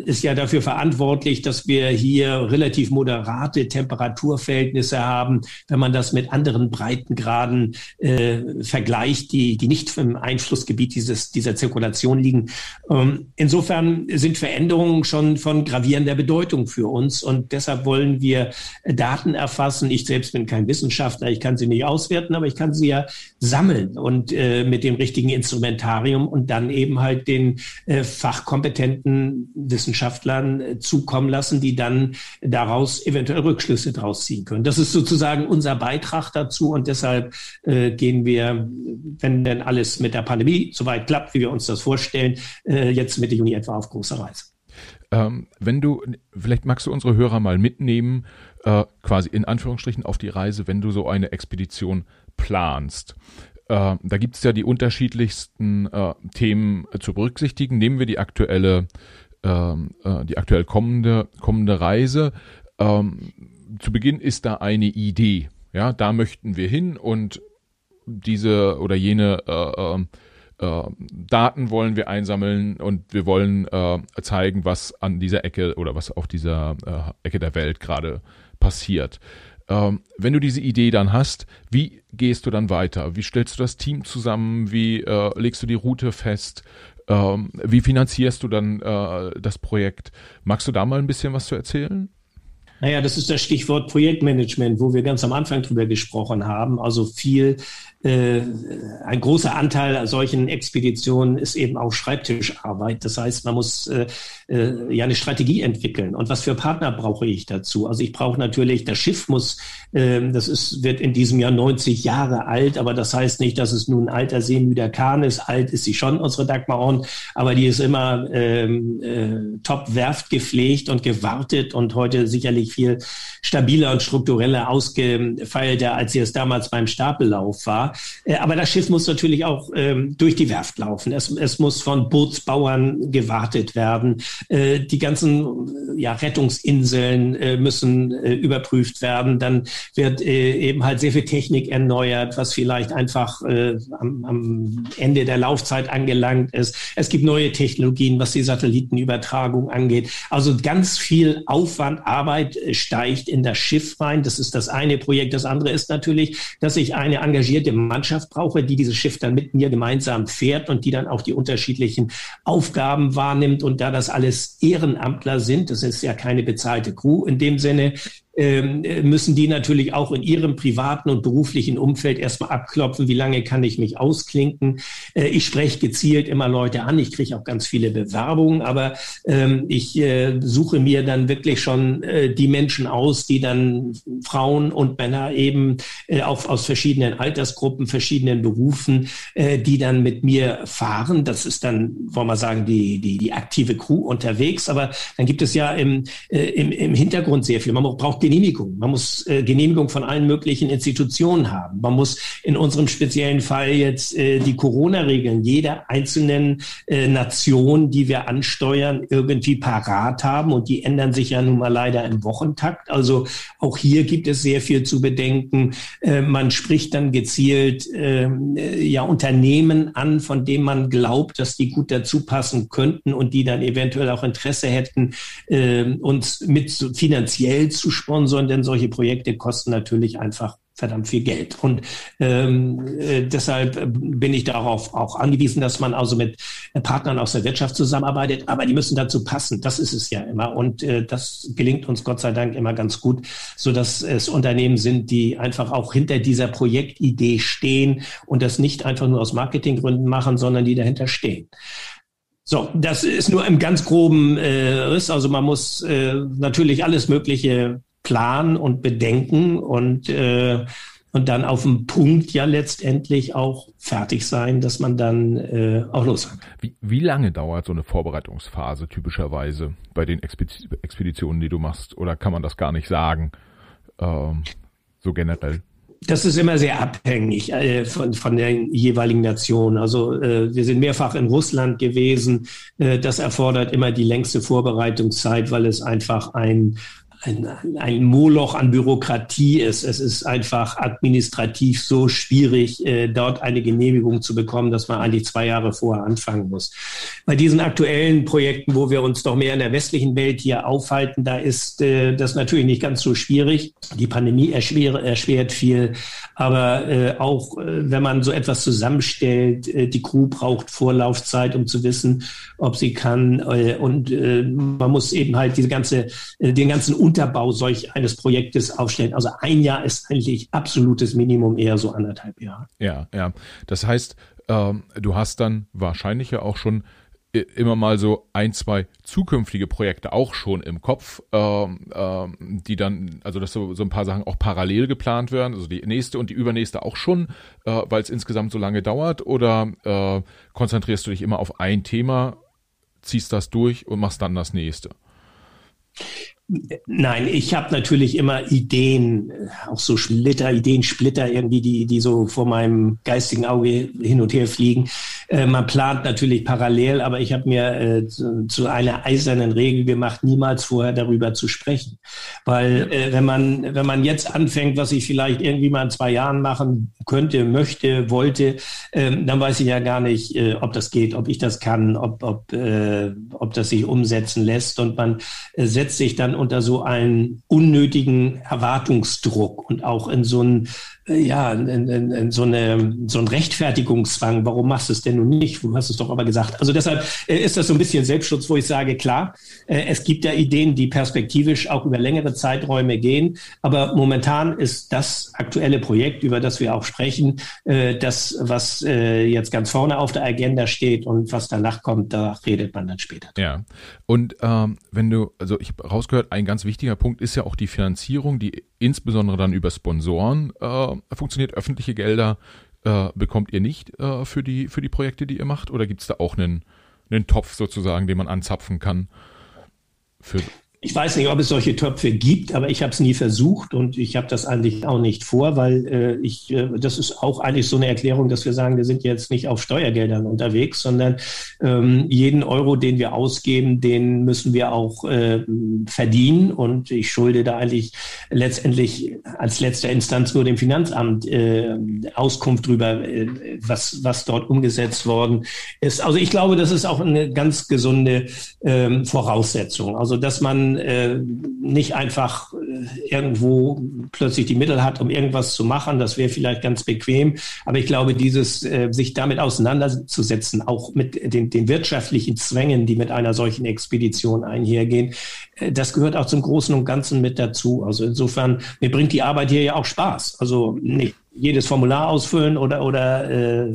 ist ja dafür verantwortlich, dass wir hier relativ moderate Temperaturverhältnisse haben, wenn man das mit anderen Breitengraden äh, vergleicht, die, die nicht im Einflussgebiet dieses, dieser Zirkulation liegen. Ähm, insofern sind Veränderungen schon von gravierender Bedeutung für uns und deshalb wollen wir Daten erfassen. Ich selbst bin kein Wissenschaftler, ich kann sie nicht auswerten, aber ich kann sie ja sammeln und äh, mit dem richtigen Instrumentarium und dann eben halt den äh, fachkompetenten Wissenschaftlern äh, zukommen lassen, die dann daraus eventuell Rückschlüsse draus ziehen können. Das ist sozusagen unser Beitrag dazu und deshalb äh, gehen wir, wenn denn alles mit der Pandemie soweit klappt, wie wir uns das vorstellen, äh, jetzt Mitte Juni etwa auf große Reise. Ähm, wenn du, vielleicht magst du unsere Hörer mal mitnehmen, äh, quasi in Anführungsstrichen auf die Reise, wenn du so eine Expedition planst. Äh, da gibt es ja die unterschiedlichsten äh, Themen zu berücksichtigen. Nehmen wir die aktuelle ähm, äh, die aktuell kommende, kommende Reise. Ähm, zu Beginn ist da eine Idee. Ja, da möchten wir hin und diese oder jene äh, äh, äh, Daten wollen wir einsammeln und wir wollen äh, zeigen, was an dieser Ecke oder was auf dieser äh, Ecke der Welt gerade passiert. Ähm, wenn du diese Idee dann hast, wie gehst du dann weiter? Wie stellst du das Team zusammen? Wie äh, legst du die Route fest? Ähm, wie finanzierst du dann äh, das Projekt? Magst du da mal ein bisschen was zu erzählen? Naja, das ist das Stichwort Projektmanagement, wo wir ganz am Anfang drüber gesprochen haben. Also viel äh, ein großer Anteil solchen Expeditionen ist eben auch Schreibtischarbeit. Das heißt, man muss äh, äh, ja eine Strategie entwickeln. Und was für Partner brauche ich dazu? Also ich brauche natürlich, das Schiff muss, äh, das ist, wird in diesem Jahr 90 Jahre alt, aber das heißt nicht, dass es nun ein alter seemüder Kahn ist. Alt ist sie schon, unsere Dagmar Horn, aber die ist immer ähm, äh, top Werft gepflegt und gewartet und heute sicherlich viel stabiler und struktureller ausgefeilter, als sie es damals beim Stapellauf war. Äh, aber das Schiff muss natürlich auch ähm, durch die Werft laufen. Es, es muss von Bootsbauern gewartet werden. Äh, die ganzen ja, Rettungsinseln äh, müssen äh, überprüft werden. Dann wird äh, eben halt sehr viel Technik erneuert, was vielleicht einfach äh, am, am Ende der Laufzeit angelangt ist. Es gibt neue Technologien, was die Satellitenübertragung angeht. Also ganz viel Aufwand, Arbeit steigt in das Schiff rein. Das ist das eine Projekt. Das andere ist natürlich, dass ich eine engagierte Mannschaft brauche, die dieses Schiff dann mit mir gemeinsam fährt und die dann auch die unterschiedlichen Aufgaben wahrnimmt. Und da das alles Ehrenamtler sind, das ist ja keine bezahlte Crew in dem Sinne, müssen die natürlich auch in ihrem privaten und beruflichen Umfeld erstmal abklopfen, wie lange kann ich mich ausklinken. Äh, ich spreche gezielt immer Leute an, ich kriege auch ganz viele Bewerbungen, aber ähm, ich äh, suche mir dann wirklich schon äh, die Menschen aus, die dann Frauen und Männer eben äh, auch aus verschiedenen Altersgruppen, verschiedenen Berufen, äh, die dann mit mir fahren. Das ist dann, wollen wir sagen, die, die, die aktive Crew unterwegs. Aber dann gibt es ja im, äh, im, im Hintergrund sehr viel. Man braucht Genehmigung. Man muss äh, Genehmigung von allen möglichen Institutionen haben. Man muss in unserem speziellen Fall jetzt äh, die Corona-Regeln jeder einzelnen äh, Nation, die wir ansteuern, irgendwie parat haben. Und die ändern sich ja nun mal leider im Wochentakt. Also auch hier gibt es sehr viel zu bedenken. Äh, man spricht dann gezielt äh, ja Unternehmen an, von denen man glaubt, dass die gut dazu passen könnten und die dann eventuell auch Interesse hätten, äh, uns mit finanziell zu sponsern, denn solche Projekte kosten natürlich einfach verdammt viel Geld. Und ähm, äh, deshalb bin ich darauf auch angewiesen, dass man also mit Partnern aus der Wirtschaft zusammenarbeitet, aber die müssen dazu passen. Das ist es ja immer. Und äh, das gelingt uns Gott sei Dank immer ganz gut, so dass es Unternehmen sind, die einfach auch hinter dieser Projektidee stehen und das nicht einfach nur aus Marketinggründen machen, sondern die dahinter stehen. So, das ist nur im ganz groben äh, Riss. Also man muss äh, natürlich alles Mögliche planen und bedenken und äh, und dann auf dem Punkt ja letztendlich auch fertig sein, dass man dann äh, auch los kann. Wie, wie lange dauert so eine Vorbereitungsphase typischerweise bei den Expeditionen, die du machst? Oder kann man das gar nicht sagen, ähm, so generell? Das ist immer sehr abhängig äh, von, von der jeweiligen Nation. Also äh, wir sind mehrfach in Russland gewesen. Äh, das erfordert immer die längste Vorbereitungszeit, weil es einfach ein ein, ein Moloch an Bürokratie ist. Es ist einfach administrativ so schwierig, äh, dort eine Genehmigung zu bekommen, dass man eigentlich zwei Jahre vorher anfangen muss. Bei diesen aktuellen Projekten, wo wir uns doch mehr in der westlichen Welt hier aufhalten, da ist äh, das natürlich nicht ganz so schwierig. Die Pandemie erschwert, erschwert viel, aber äh, auch äh, wenn man so etwas zusammenstellt, äh, die Crew braucht Vorlaufzeit, um zu wissen, ob sie kann äh, und äh, man muss eben halt diese ganze, äh, den ganzen Unterbau solch eines Projektes aufstellen. Also ein Jahr ist eigentlich absolutes Minimum, eher so anderthalb Jahre. Ja, ja. Das heißt, ähm, du hast dann wahrscheinlich ja auch schon immer mal so ein, zwei zukünftige Projekte auch schon im Kopf, ähm, ähm, die dann, also dass so, so ein paar Sachen auch parallel geplant werden, also die nächste und die übernächste auch schon, äh, weil es insgesamt so lange dauert, oder äh, konzentrierst du dich immer auf ein Thema, ziehst das durch und machst dann das nächste? Nein, ich habe natürlich immer Ideen, auch so Splitter, Ideensplitter irgendwie, die, die so vor meinem geistigen Auge hin und her fliegen. Äh, man plant natürlich parallel, aber ich habe mir äh, zu, zu, einer eisernen Regel gemacht, niemals vorher darüber zu sprechen. Weil äh, wenn man, wenn man jetzt anfängt, was ich vielleicht irgendwie mal in zwei Jahren machen könnte, möchte, wollte, ähm, dann weiß ich ja gar nicht, äh, ob das geht, ob ich das kann, ob, ob, äh, ob das sich umsetzen lässt. Und man äh, setzt sich dann unter so einen unnötigen Erwartungsdruck und auch in so einen ja, in, in, in so, eine, so ein Rechtfertigungszwang. Warum machst du es denn nun nicht? Du hast es doch aber gesagt. Also deshalb äh, ist das so ein bisschen Selbstschutz, wo ich sage, klar, äh, es gibt ja Ideen, die perspektivisch auch über längere Zeiträume gehen. Aber momentan ist das aktuelle Projekt, über das wir auch sprechen, das, was jetzt ganz vorne auf der Agenda steht und was danach kommt, da redet man dann später. Ja. Und ähm, wenn du, also ich rausgehört, ein ganz wichtiger Punkt ist ja auch die Finanzierung, die insbesondere dann über Sponsoren äh, funktioniert. Öffentliche Gelder äh, bekommt ihr nicht äh, für, die, für die Projekte, die ihr macht? Oder gibt es da auch einen, einen Topf sozusagen, den man anzapfen kann? Für ich weiß nicht, ob es solche Töpfe gibt, aber ich habe es nie versucht und ich habe das eigentlich auch nicht vor, weil äh, ich, äh, das ist auch eigentlich so eine Erklärung, dass wir sagen, wir sind jetzt nicht auf Steuergeldern unterwegs, sondern ähm, jeden Euro, den wir ausgeben, den müssen wir auch äh, verdienen und ich schulde da eigentlich letztendlich als letzter Instanz nur dem Finanzamt äh, Auskunft drüber, äh, was, was dort umgesetzt worden ist. Also ich glaube, das ist auch eine ganz gesunde äh, Voraussetzung. Also dass man äh, nicht einfach äh, irgendwo plötzlich die Mittel hat, um irgendwas zu machen. Das wäre vielleicht ganz bequem. Aber ich glaube, dieses äh, sich damit auseinanderzusetzen, auch mit den, den wirtschaftlichen Zwängen, die mit einer solchen Expedition einhergehen, äh, das gehört auch zum Großen und Ganzen mit dazu. Also insofern, mir bringt die Arbeit hier ja auch Spaß. Also nicht jedes Formular ausfüllen oder oder äh,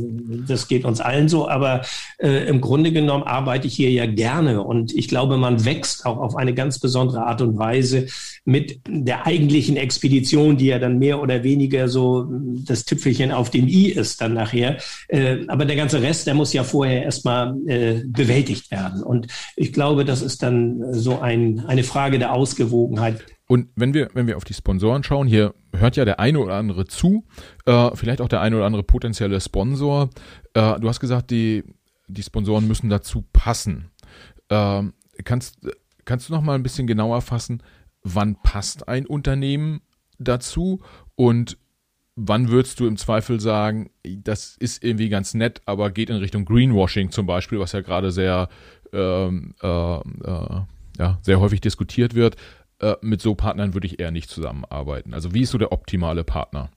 das geht uns allen so, aber äh, im Grunde genommen arbeite ich hier ja gerne. Und ich glaube, man wächst auch auf eine ganz besondere Art und Weise mit der eigentlichen Expedition, die ja dann mehr oder weniger so das Tüpfelchen auf dem i ist dann nachher. Äh, aber der ganze Rest, der muss ja vorher erstmal äh, bewältigt werden. Und ich glaube, das ist dann so ein, eine Frage der Ausgewogenheit und wenn wir, wenn wir auf die Sponsoren schauen, hier hört ja der eine oder andere zu, äh, vielleicht auch der eine oder andere potenzielle Sponsor. Äh, du hast gesagt, die, die Sponsoren müssen dazu passen. Äh, kannst, kannst du noch mal ein bisschen genauer fassen, wann passt ein Unternehmen dazu und wann würdest du im Zweifel sagen, das ist irgendwie ganz nett, aber geht in Richtung Greenwashing zum Beispiel, was ja gerade sehr, ähm, äh, äh, ja, sehr häufig diskutiert wird. Äh, mit so Partnern würde ich eher nicht zusammenarbeiten. Also wie ist so der optimale Partner?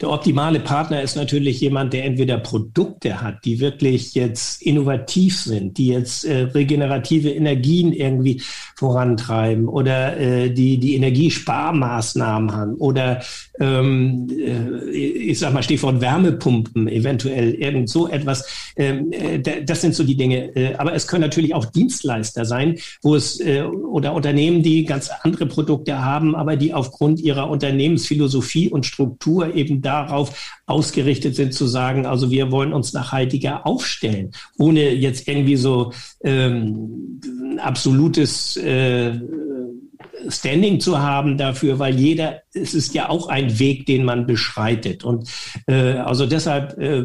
Der optimale Partner ist natürlich jemand, der entweder Produkte hat, die wirklich jetzt innovativ sind, die jetzt äh, regenerative Energien irgendwie vorantreiben oder äh, die die Energiesparmaßnahmen haben oder ähm, äh, ich sag mal Stichwort Wärmepumpen, eventuell irgend so etwas. Ähm, äh, das sind so die Dinge. Äh, aber es können natürlich auch Dienstleister sein, wo es äh, oder Unternehmen, die ganz andere Produkte haben, aber die aufgrund ihrer Unternehmensphilosophie und Struktur eben darauf ausgerichtet sind zu sagen, also wir wollen uns nachhaltiger aufstellen, ohne jetzt irgendwie so ähm, absolutes äh, Standing zu haben dafür, weil jeder, es ist ja auch ein Weg, den man beschreitet. Und äh, also deshalb äh,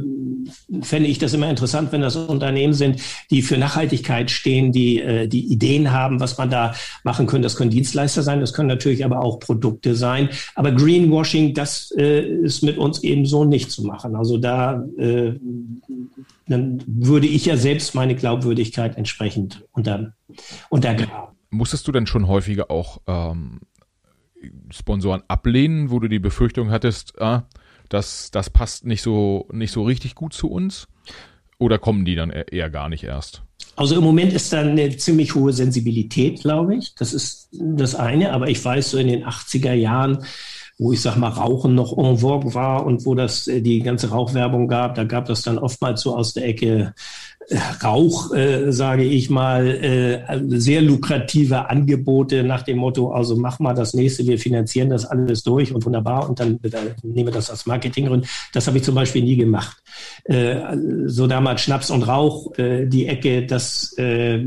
fände ich das immer interessant, wenn das Unternehmen sind, die für Nachhaltigkeit stehen, die äh, die Ideen haben, was man da machen könnte. Das können Dienstleister sein, das können natürlich aber auch Produkte sein. Aber Greenwashing, das äh, ist mit uns eben so nicht zu machen. Also da äh, dann würde ich ja selbst meine Glaubwürdigkeit entsprechend unter, untergraben. Musstest du denn schon häufiger auch ähm, Sponsoren ablehnen, wo du die Befürchtung hattest, ah, das, das passt nicht so, nicht so richtig gut zu uns? Oder kommen die dann eher gar nicht erst? Also im Moment ist da eine ziemlich hohe Sensibilität, glaube ich. Das ist das eine. Aber ich weiß, so in den 80er Jahren, wo ich sag mal Rauchen noch en vogue war und wo das äh, die ganze Rauchwerbung gab, da gab das dann oftmals so aus der Ecke Rauch, äh, sage ich mal, äh, sehr lukrative Angebote nach dem Motto, also mach mal das nächste, wir finanzieren das alles durch und wunderbar und dann äh, nehmen wir das als Marketinggrund. Das habe ich zum Beispiel nie gemacht. Äh, so damals Schnaps und Rauch, äh, die Ecke, das, äh,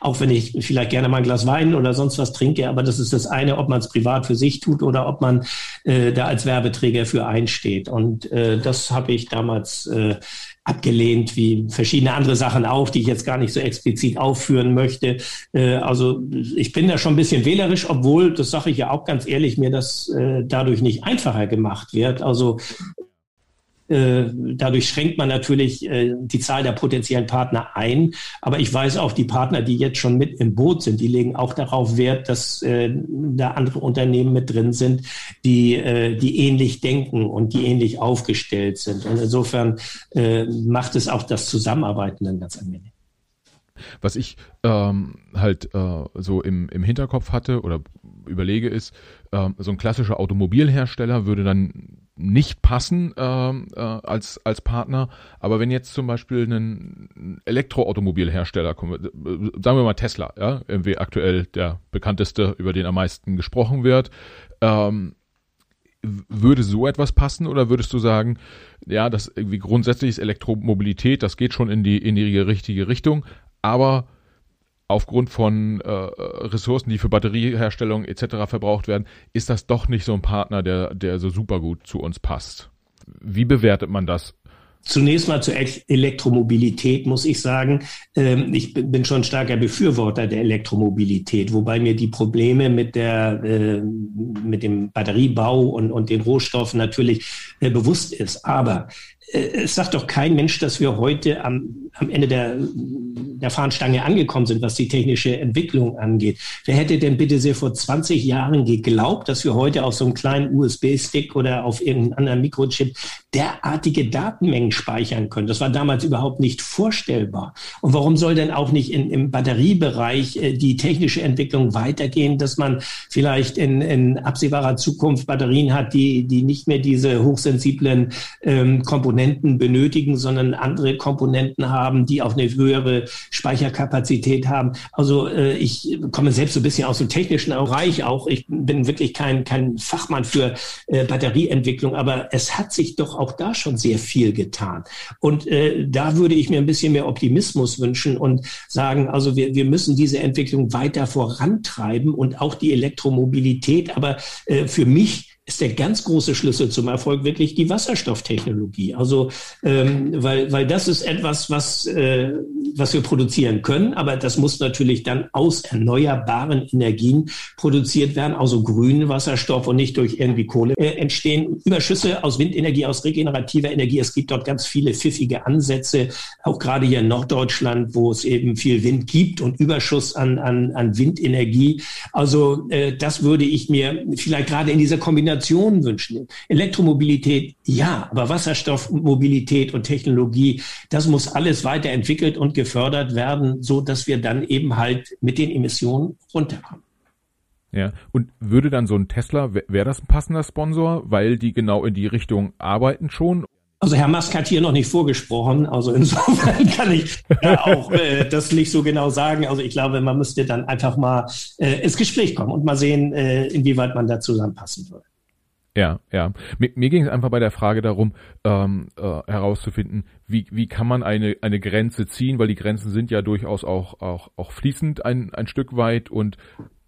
auch wenn ich vielleicht gerne mal ein Glas Wein oder sonst was trinke, aber das ist das eine, ob man es privat für sich tut oder ob man äh, da als Werbeträger für einsteht. Und äh, das habe ich damals äh, abgelehnt, wie verschiedene andere Sachen auch, die ich jetzt gar nicht so explizit aufführen möchte. Äh, also ich bin da schon ein bisschen wählerisch, obwohl, das sage ich ja auch ganz ehrlich, mir das äh, dadurch nicht einfacher gemacht wird. Also dadurch schränkt man natürlich äh, die Zahl der potenziellen Partner ein. Aber ich weiß auch, die Partner, die jetzt schon mit im Boot sind, die legen auch darauf Wert, dass äh, da andere Unternehmen mit drin sind, die, die ähnlich denken und die ähnlich aufgestellt sind. Und insofern macht es auch das Zusammenarbeiten dann ganz angenehm. Was ich ähm, halt äh, so im, im Hinterkopf hatte oder überlege ist, äh, so ein klassischer Automobilhersteller würde dann nicht passen ähm, äh, als, als Partner. Aber wenn jetzt zum Beispiel ein Elektroautomobilhersteller kommt, äh, sagen wir mal Tesla, ja, irgendwie aktuell der bekannteste, über den am meisten gesprochen wird, ähm, würde so etwas passen oder würdest du sagen, ja, das irgendwie grundsätzlich ist Elektromobilität, das geht schon in die, in die richtige Richtung, aber aufgrund von äh, Ressourcen, die für Batterieherstellung etc. verbraucht werden, ist das doch nicht so ein Partner, der, der so super gut zu uns passt. Wie bewertet man das? Zunächst mal zur Elektromobilität muss ich sagen, ähm, ich bin schon starker Befürworter der Elektromobilität, wobei mir die Probleme mit der äh, mit dem Batteriebau und, und den Rohstoffen natürlich äh, bewusst ist. Aber es sagt doch kein Mensch, dass wir heute am, am Ende der der Fahnenstange angekommen sind, was die technische Entwicklung angeht. Wer hätte denn bitte sehr vor 20 Jahren geglaubt, dass wir heute auf so einem kleinen USB-Stick oder auf irgendeinem anderen Mikrochip derartige Datenmengen speichern können? Das war damals überhaupt nicht vorstellbar. Und warum soll denn auch nicht in, im Batteriebereich äh, die technische Entwicklung weitergehen, dass man vielleicht in, in absehbarer Zukunft Batterien hat, die, die nicht mehr diese hochsensiblen ähm, Komponenten benötigen, sondern andere Komponenten haben, die auch eine höhere Speicherkapazität haben. Also äh, ich komme selbst so ein bisschen aus dem technischen Bereich auch. Ich bin wirklich kein, kein Fachmann für äh, Batterieentwicklung, aber es hat sich doch auch da schon sehr viel getan. Und äh, da würde ich mir ein bisschen mehr Optimismus wünschen und sagen, also wir, wir müssen diese Entwicklung weiter vorantreiben und auch die Elektromobilität. Aber äh, für mich ist der ganz große Schlüssel zum Erfolg wirklich die Wasserstofftechnologie. Also ähm, weil, weil das ist etwas, was, äh, was wir produzieren können, aber das muss natürlich dann aus erneuerbaren Energien produziert werden, also grünen Wasserstoff und nicht durch irgendwie Kohle äh, entstehen. Überschüsse aus Windenergie, aus regenerativer Energie. Es gibt dort ganz viele pfiffige Ansätze, auch gerade hier in Norddeutschland, wo es eben viel Wind gibt und Überschuss an, an, an Windenergie. Also äh, das würde ich mir vielleicht gerade in dieser Kombination Kombination wünschen. Elektromobilität, ja, aber Wasserstoffmobilität und Technologie, das muss alles weiterentwickelt und gefördert werden, so dass wir dann eben halt mit den Emissionen runterkommen. Ja, und würde dann so ein Tesla, wäre das ein passender Sponsor, weil die genau in die Richtung arbeiten schon? Also Herr Musk hat hier noch nicht vorgesprochen, also insofern kann ich äh, auch äh, das nicht so genau sagen. Also ich glaube, man müsste dann einfach mal äh, ins Gespräch kommen und mal sehen, äh, inwieweit man da zusammenpassen würde. Ja, ja. Mir, mir ging es einfach bei der Frage darum, ähm, äh, herauszufinden, wie, wie kann man eine, eine Grenze ziehen, weil die Grenzen sind ja durchaus auch, auch, auch fließend ein, ein Stück weit und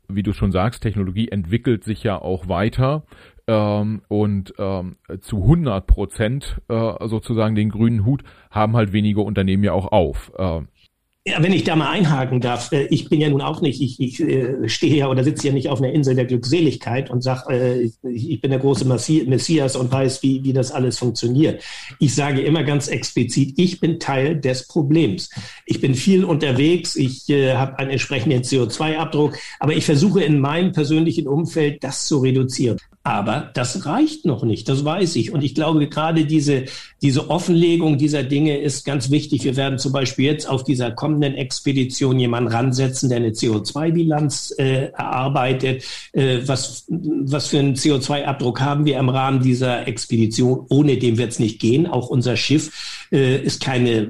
wie du schon sagst, Technologie entwickelt sich ja auch weiter ähm, und ähm, zu 100 Prozent äh, sozusagen den grünen Hut haben halt wenige Unternehmen ja auch auf. Äh, ja, wenn ich da mal einhaken darf, äh, ich bin ja nun auch nicht, ich, ich äh, stehe ja oder sitze ja nicht auf einer Insel der Glückseligkeit und sage, äh, ich bin der große Messias und weiß, wie, wie das alles funktioniert. Ich sage immer ganz explizit, ich bin Teil des Problems. Ich bin viel unterwegs, ich habe einen entsprechenden CO2-Abdruck, aber ich versuche in meinem persönlichen Umfeld das zu reduzieren. Aber das reicht noch nicht, das weiß ich. Und ich glaube, gerade diese, diese Offenlegung dieser Dinge ist ganz wichtig. Wir werden zum Beispiel jetzt auf dieser kommenden Expedition jemanden ransetzen, der eine CO2-Bilanz äh, erarbeitet. Äh, was, was für einen CO2-Abdruck haben wir im Rahmen dieser Expedition? Ohne dem wird es nicht gehen. Auch unser Schiff ist keine äh,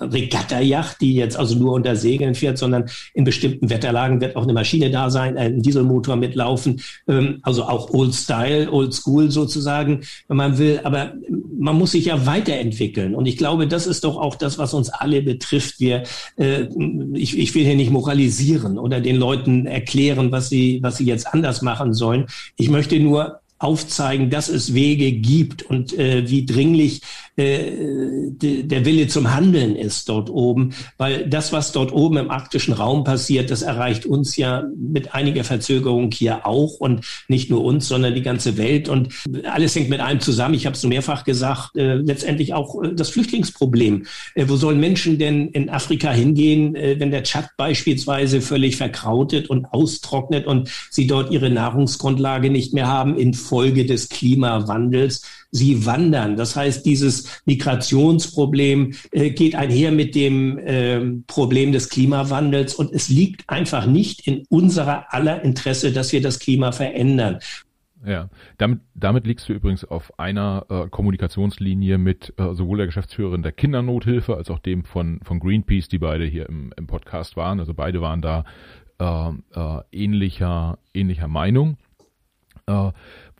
Regattajacht, die jetzt also nur unter Segeln fährt, sondern in bestimmten Wetterlagen wird auch eine Maschine da sein, ein Dieselmotor mitlaufen. Ähm, also auch Old Old Style, Old School sozusagen, wenn man will. Aber man muss sich ja weiterentwickeln. Und ich glaube, das ist doch auch das, was uns alle betrifft. Wir, äh, ich, ich will hier nicht moralisieren oder den Leuten erklären, was sie, was sie jetzt anders machen sollen. Ich möchte nur aufzeigen, dass es Wege gibt und äh, wie dringlich äh, der Wille zum Handeln ist dort oben, weil das, was dort oben im arktischen Raum passiert, das erreicht uns ja mit einiger Verzögerung hier auch und nicht nur uns, sondern die ganze Welt und alles hängt mit einem zusammen. Ich habe es mehrfach gesagt, äh, letztendlich auch äh, das Flüchtlingsproblem. Äh, wo sollen Menschen denn in Afrika hingehen, äh, wenn der Tschad beispielsweise völlig verkrautet und austrocknet und sie dort ihre Nahrungsgrundlage nicht mehr haben infolge des Klimawandels? Sie wandern. Das heißt, dieses Migrationsproblem äh, geht einher mit dem äh, Problem des Klimawandels und es liegt einfach nicht in unserer aller Interesse, dass wir das Klima verändern. Ja, damit, damit liegst du übrigens auf einer äh, Kommunikationslinie mit äh, sowohl der Geschäftsführerin der Kindernothilfe als auch dem von, von Greenpeace, die beide hier im, im Podcast waren. Also beide waren da äh, äh, ähnlicher, ähnlicher Meinung. Äh,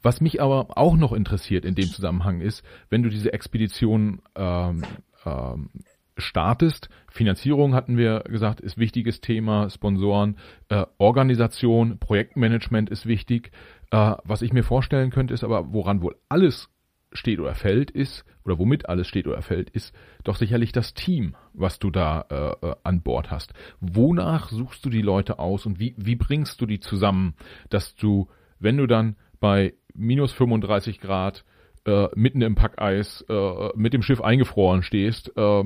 was mich aber auch noch interessiert in dem Zusammenhang ist, wenn du diese Expedition ähm, ähm, startest, Finanzierung hatten wir gesagt, ist wichtiges Thema, Sponsoren, äh, Organisation, Projektmanagement ist wichtig. Äh, was ich mir vorstellen könnte, ist aber, woran wohl alles steht oder fällt, ist, oder womit alles steht oder fällt, ist doch sicherlich das Team, was du da äh, äh an Bord hast. Wonach suchst du die Leute aus und wie, wie bringst du die zusammen, dass du, wenn du dann bei minus 35 Grad äh, mitten im Packeis äh, mit dem Schiff eingefroren stehst, äh,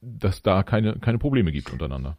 dass da keine, keine Probleme gibt untereinander.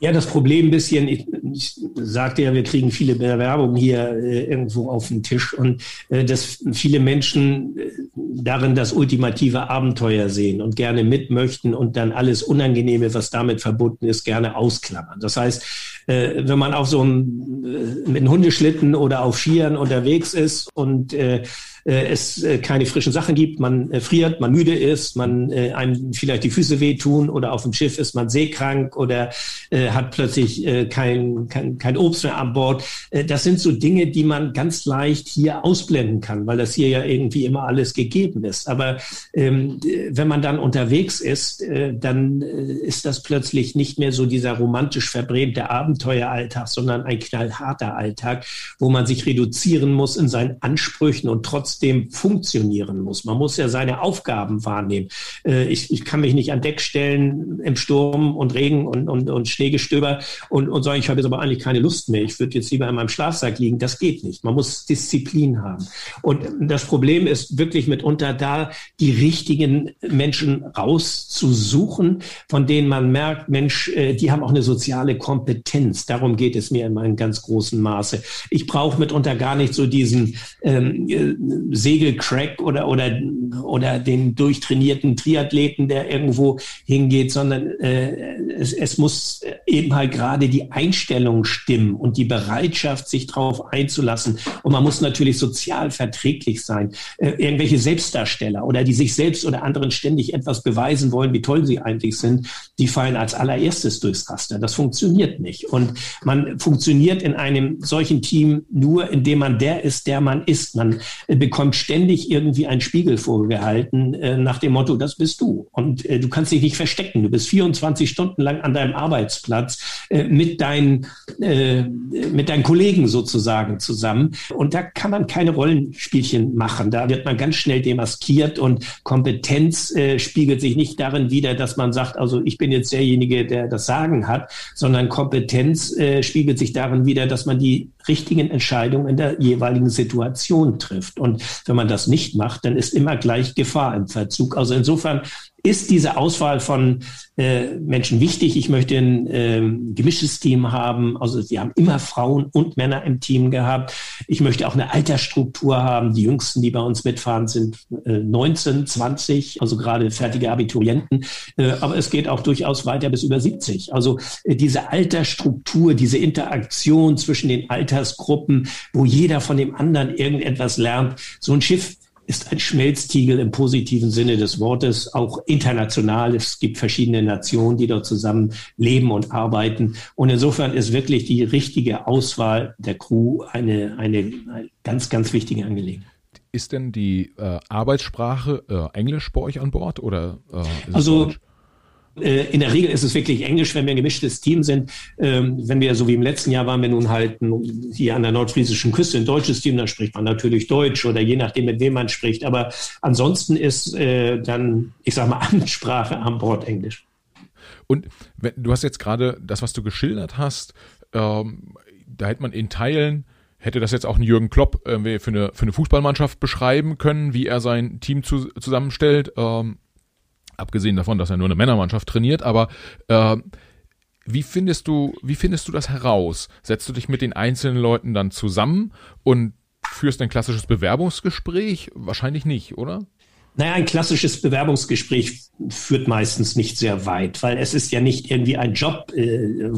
Ja, das Problem ein bisschen, ich, ich sagte ja, wir kriegen viele Bewerbungen hier äh, irgendwo auf den Tisch und äh, dass viele Menschen äh, darin das ultimative Abenteuer sehen und gerne mitmöchten und dann alles Unangenehme, was damit verbunden ist, gerne ausklammern. Das heißt, äh, wenn man auf so einem äh, mit einem Hundeschlitten oder auf Skiern unterwegs ist und äh, es äh, keine frischen Sachen gibt, man äh, friert, man müde ist, man äh, einem vielleicht die Füße wehtun oder auf dem Schiff ist man seekrank oder äh, hat plötzlich äh, kein, kein, kein Obst mehr an Bord. Äh, das sind so Dinge, die man ganz leicht hier ausblenden kann, weil das hier ja irgendwie immer alles gegeben ist. Aber ähm, wenn man dann unterwegs ist, äh, dann äh, ist das plötzlich nicht mehr so dieser romantisch verbrämte Abenteueralltag, sondern ein knallharter Alltag, wo man sich reduzieren muss in seinen Ansprüchen und trotzdem trotzdem funktionieren muss. Man muss ja seine Aufgaben wahrnehmen. Äh, ich, ich kann mich nicht an Deck stellen im Sturm und Regen und, und, und Schneegestöber und, und sagen, ich habe jetzt aber eigentlich keine Lust mehr. Ich würde jetzt lieber in meinem Schlafsack liegen. Das geht nicht. Man muss Disziplin haben. Und das Problem ist wirklich mitunter da, die richtigen Menschen rauszusuchen, von denen man merkt, Mensch, äh, die haben auch eine soziale Kompetenz. Darum geht es mir in meinem ganz großen Maße. Ich brauche mitunter gar nicht so diesen ähm, äh, Segelcrack oder, oder, oder den durchtrainierten Triathleten, der irgendwo hingeht, sondern äh, es, es muss eben halt gerade die Einstellung stimmen und die Bereitschaft, sich darauf einzulassen. Und man muss natürlich sozial verträglich sein. Äh, irgendwelche Selbstdarsteller oder die sich selbst oder anderen ständig etwas beweisen wollen, wie toll sie eigentlich sind, die fallen als allererstes durchs Raster. Das funktioniert nicht. Und man funktioniert in einem solchen Team nur, indem man der ist, der man ist. Man bekommt ständig irgendwie einen Spiegel vorgehalten äh, nach dem Motto, das bist du. Und äh, du kannst dich nicht verstecken. Du bist 24 Stunden lang an deinem Arbeitsplatz äh, mit, deinen, äh, mit deinen Kollegen sozusagen zusammen. Und da kann man keine Rollenspielchen machen. Da wird man ganz schnell demaskiert und Kompetenz äh, spiegelt sich nicht darin wider, dass man sagt, also ich bin jetzt derjenige, der das Sagen hat, sondern Kompetenz äh, spiegelt sich darin wider, dass man die richtigen Entscheidungen in der jeweiligen Situation trifft. Und wenn man das nicht macht, dann ist immer gleich Gefahr im Verzug. Also insofern ist diese Auswahl von äh, Menschen wichtig. Ich möchte ein äh, gemischtes Team haben. Also wir haben immer Frauen und Männer im Team gehabt. Ich möchte auch eine Altersstruktur haben. Die jüngsten, die bei uns mitfahren, sind äh, 19, 20, also gerade fertige Abiturienten. Äh, aber es geht auch durchaus weiter bis über 70. Also äh, diese Altersstruktur, diese Interaktion zwischen den Altersgruppen, wo jeder von dem anderen irgendetwas lernt. So ein Schiff ist ein Schmelztiegel im positiven Sinne des Wortes, auch international. Es gibt verschiedene Nationen, die dort zusammen leben und arbeiten. Und insofern ist wirklich die richtige Auswahl der Crew eine, eine, eine ganz, ganz wichtige Angelegenheit. Ist denn die äh, Arbeitssprache äh, Englisch bei euch an Bord oder äh, also Deutsch? Äh, in der Regel ist es wirklich Englisch, wenn wir ein gemischtes Team sind. Ähm, wenn wir so wie im letzten Jahr waren wir nun halt hier an der nordfriesischen Küste ein deutsches Team, dann spricht man natürlich Deutsch oder je nachdem, mit wem man spricht. Aber ansonsten ist äh, dann, ich sag mal, Amtssprache an Bord Englisch. Und du hast jetzt gerade das, was du geschildert hast, ähm, da hätte man in Teilen hätte das jetzt auch ein Jürgen Klopp für, eine, für eine Fußballmannschaft beschreiben können, wie er sein Team zu, zusammenstellt. Ähm, Abgesehen davon, dass er nur eine Männermannschaft trainiert, aber äh, wie findest du, wie findest du das heraus? Setzt du dich mit den einzelnen Leuten dann zusammen und führst ein klassisches Bewerbungsgespräch? Wahrscheinlich nicht, oder? Naja, ein klassisches Bewerbungsgespräch führt meistens nicht sehr weit, weil es ist ja nicht irgendwie ein Job, äh,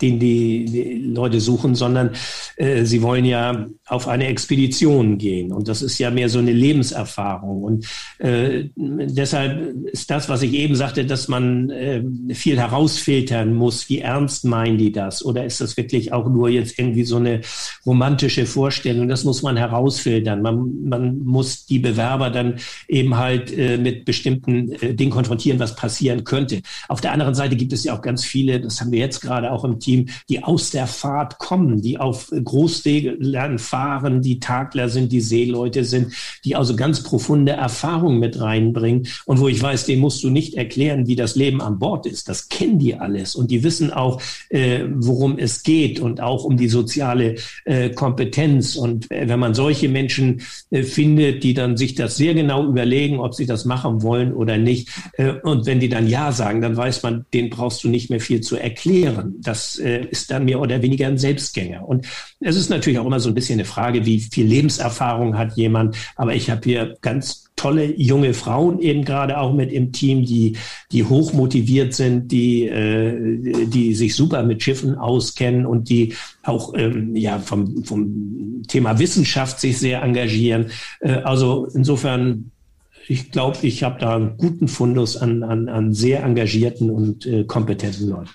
den die, die, Leute suchen, sondern äh, sie wollen ja auf eine Expedition gehen. Und das ist ja mehr so eine Lebenserfahrung. Und äh, deshalb ist das, was ich eben sagte, dass man äh, viel herausfiltern muss. Wie ernst meinen die das? Oder ist das wirklich auch nur jetzt irgendwie so eine romantische Vorstellung? Das muss man herausfiltern. Man, man muss die Bewerber dann eben halt äh, mit bestimmten äh, Dingen konfrontieren, was passieren könnte. Auf der anderen Seite gibt es ja auch ganz viele, das haben wir jetzt gerade auch im Team, die aus der Fahrt kommen, die auf Großseglern fahren, die Tagler sind, die Seeleute sind, die also ganz profunde Erfahrungen mit reinbringen und wo ich weiß, denen musst du nicht erklären, wie das Leben an Bord ist. Das kennen die alles und die wissen auch, äh, worum es geht und auch um die soziale äh, Kompetenz. Und äh, wenn man solche Menschen äh, findet, die dann sich das sehr genau überlegen, ob sie das machen wollen oder nicht, äh, und wenn die dann Ja sagen, dann weiß man, den brauchst du nicht mehr viel zu erklären. Das äh, ist dann mehr oder weniger ein Selbstgänger. Und es ist natürlich auch immer so ein bisschen eine Frage, wie viel Lebenserfahrung hat jemand. Aber ich habe hier ganz tolle junge Frauen eben gerade auch mit im Team, die, die hoch motiviert sind, die, äh, die sich super mit Schiffen auskennen und die auch ähm, ja, vom, vom Thema Wissenschaft sich sehr engagieren. Äh, also insofern ich glaube, ich habe da einen guten Fundus an, an, an sehr engagierten und äh, kompetenten Leuten.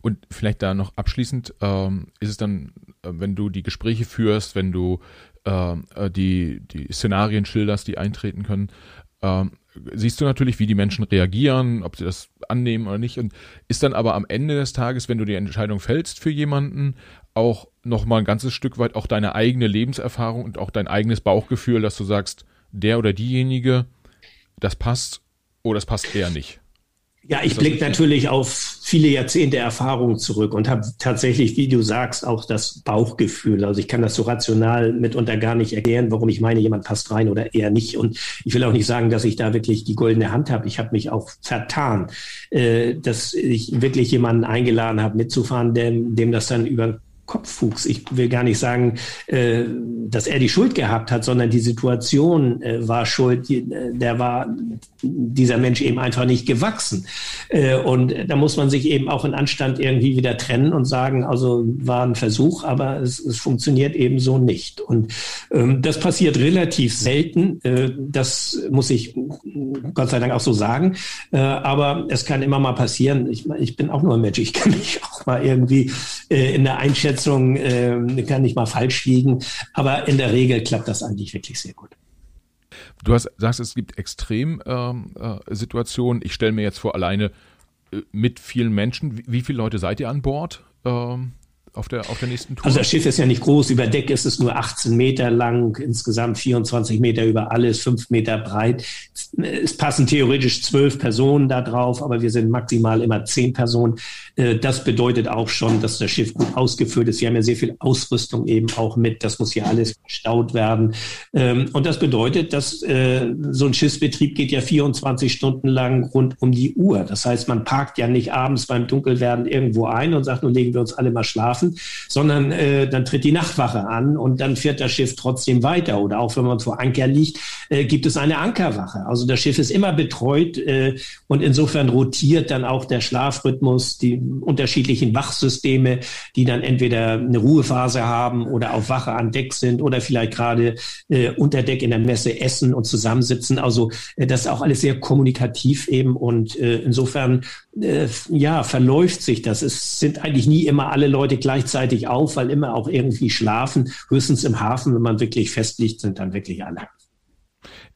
Und vielleicht da noch abschließend, ähm, ist es dann, äh, wenn du die Gespräche führst, wenn du ähm, äh, die, die Szenarien schilderst, die eintreten können, ähm, siehst du natürlich, wie die Menschen reagieren, ob sie das annehmen oder nicht. Und ist dann aber am Ende des Tages, wenn du die Entscheidung fällst für jemanden, auch nochmal ein ganzes Stück weit auch deine eigene Lebenserfahrung und auch dein eigenes Bauchgefühl, dass du sagst, der oder diejenige, das passt oder das passt eher nicht. Ja, ich blicke natürlich auf viele Jahrzehnte Erfahrung zurück und habe tatsächlich, wie du sagst, auch das Bauchgefühl. Also ich kann das so rational mitunter gar nicht erklären, warum ich meine, jemand passt rein oder eher nicht. Und ich will auch nicht sagen, dass ich da wirklich die goldene Hand habe. Ich habe mich auch vertan, äh, dass ich wirklich jemanden eingeladen habe, mitzufahren, dem, dem das dann über Kopffuchs. Ich will gar nicht sagen, äh, dass er die Schuld gehabt hat, sondern die Situation äh, war schuld. Äh, der war dieser Mensch eben einfach nicht gewachsen. Und da muss man sich eben auch in Anstand irgendwie wieder trennen und sagen, also war ein Versuch, aber es, es funktioniert eben so nicht. Und ähm, das passiert relativ selten. Das muss ich Gott sei Dank auch so sagen. Aber es kann immer mal passieren. Ich, ich bin auch nur ein Mensch. Ich kann mich auch mal irgendwie in der Einschätzung Einschätzung äh, kann nicht mal falsch liegen, aber in der Regel klappt das eigentlich wirklich sehr gut. Du hast, sagst, es gibt Extremsituationen. Ähm, äh, ich stelle mir jetzt vor, alleine äh, mit vielen Menschen. Wie, wie, viele Leute seid ihr an Bord? Ähm, auf der, auf der nächsten Tour? Also das Schiff ist ja nicht groß. Über Deck ist es nur 18 Meter lang, insgesamt 24 Meter über alles, 5 Meter breit. Es passen theoretisch zwölf Personen da drauf, aber wir sind maximal immer zehn Personen. Äh, das bedeutet auch schon, dass das Schiff gut ausgefüllt ist. Wir haben ja sehr viel Ausrüstung eben auch mit. Das muss hier alles verstaut werden. Ähm, und das bedeutet, dass äh, so ein Schiffsbetrieb geht ja 24 Stunden lang rund um die Uhr. Das heißt, man parkt ja nicht abends beim Dunkelwerden irgendwo ein und sagt, nun legen wir uns alle mal schlafen schlafen, sondern äh, dann tritt die Nachtwache an und dann fährt das Schiff trotzdem weiter. Oder auch wenn man vor Anker liegt, äh, gibt es eine Ankerwache. Also das Schiff ist immer betreut äh, und insofern rotiert dann auch der Schlafrhythmus, die unterschiedlichen Wachsysteme, die dann entweder eine Ruhephase haben oder auf Wache an Deck sind oder vielleicht gerade äh, unter Deck in der Messe essen und zusammensitzen. Also äh, das ist auch alles sehr kommunikativ eben und äh, insofern äh, ja verläuft sich das. Es sind eigentlich nie immer alle Leute gleich gleichzeitig auf, weil immer auch irgendwie schlafen. Höchstens im Hafen, wenn man wirklich festliegt, sind dann wirklich alle.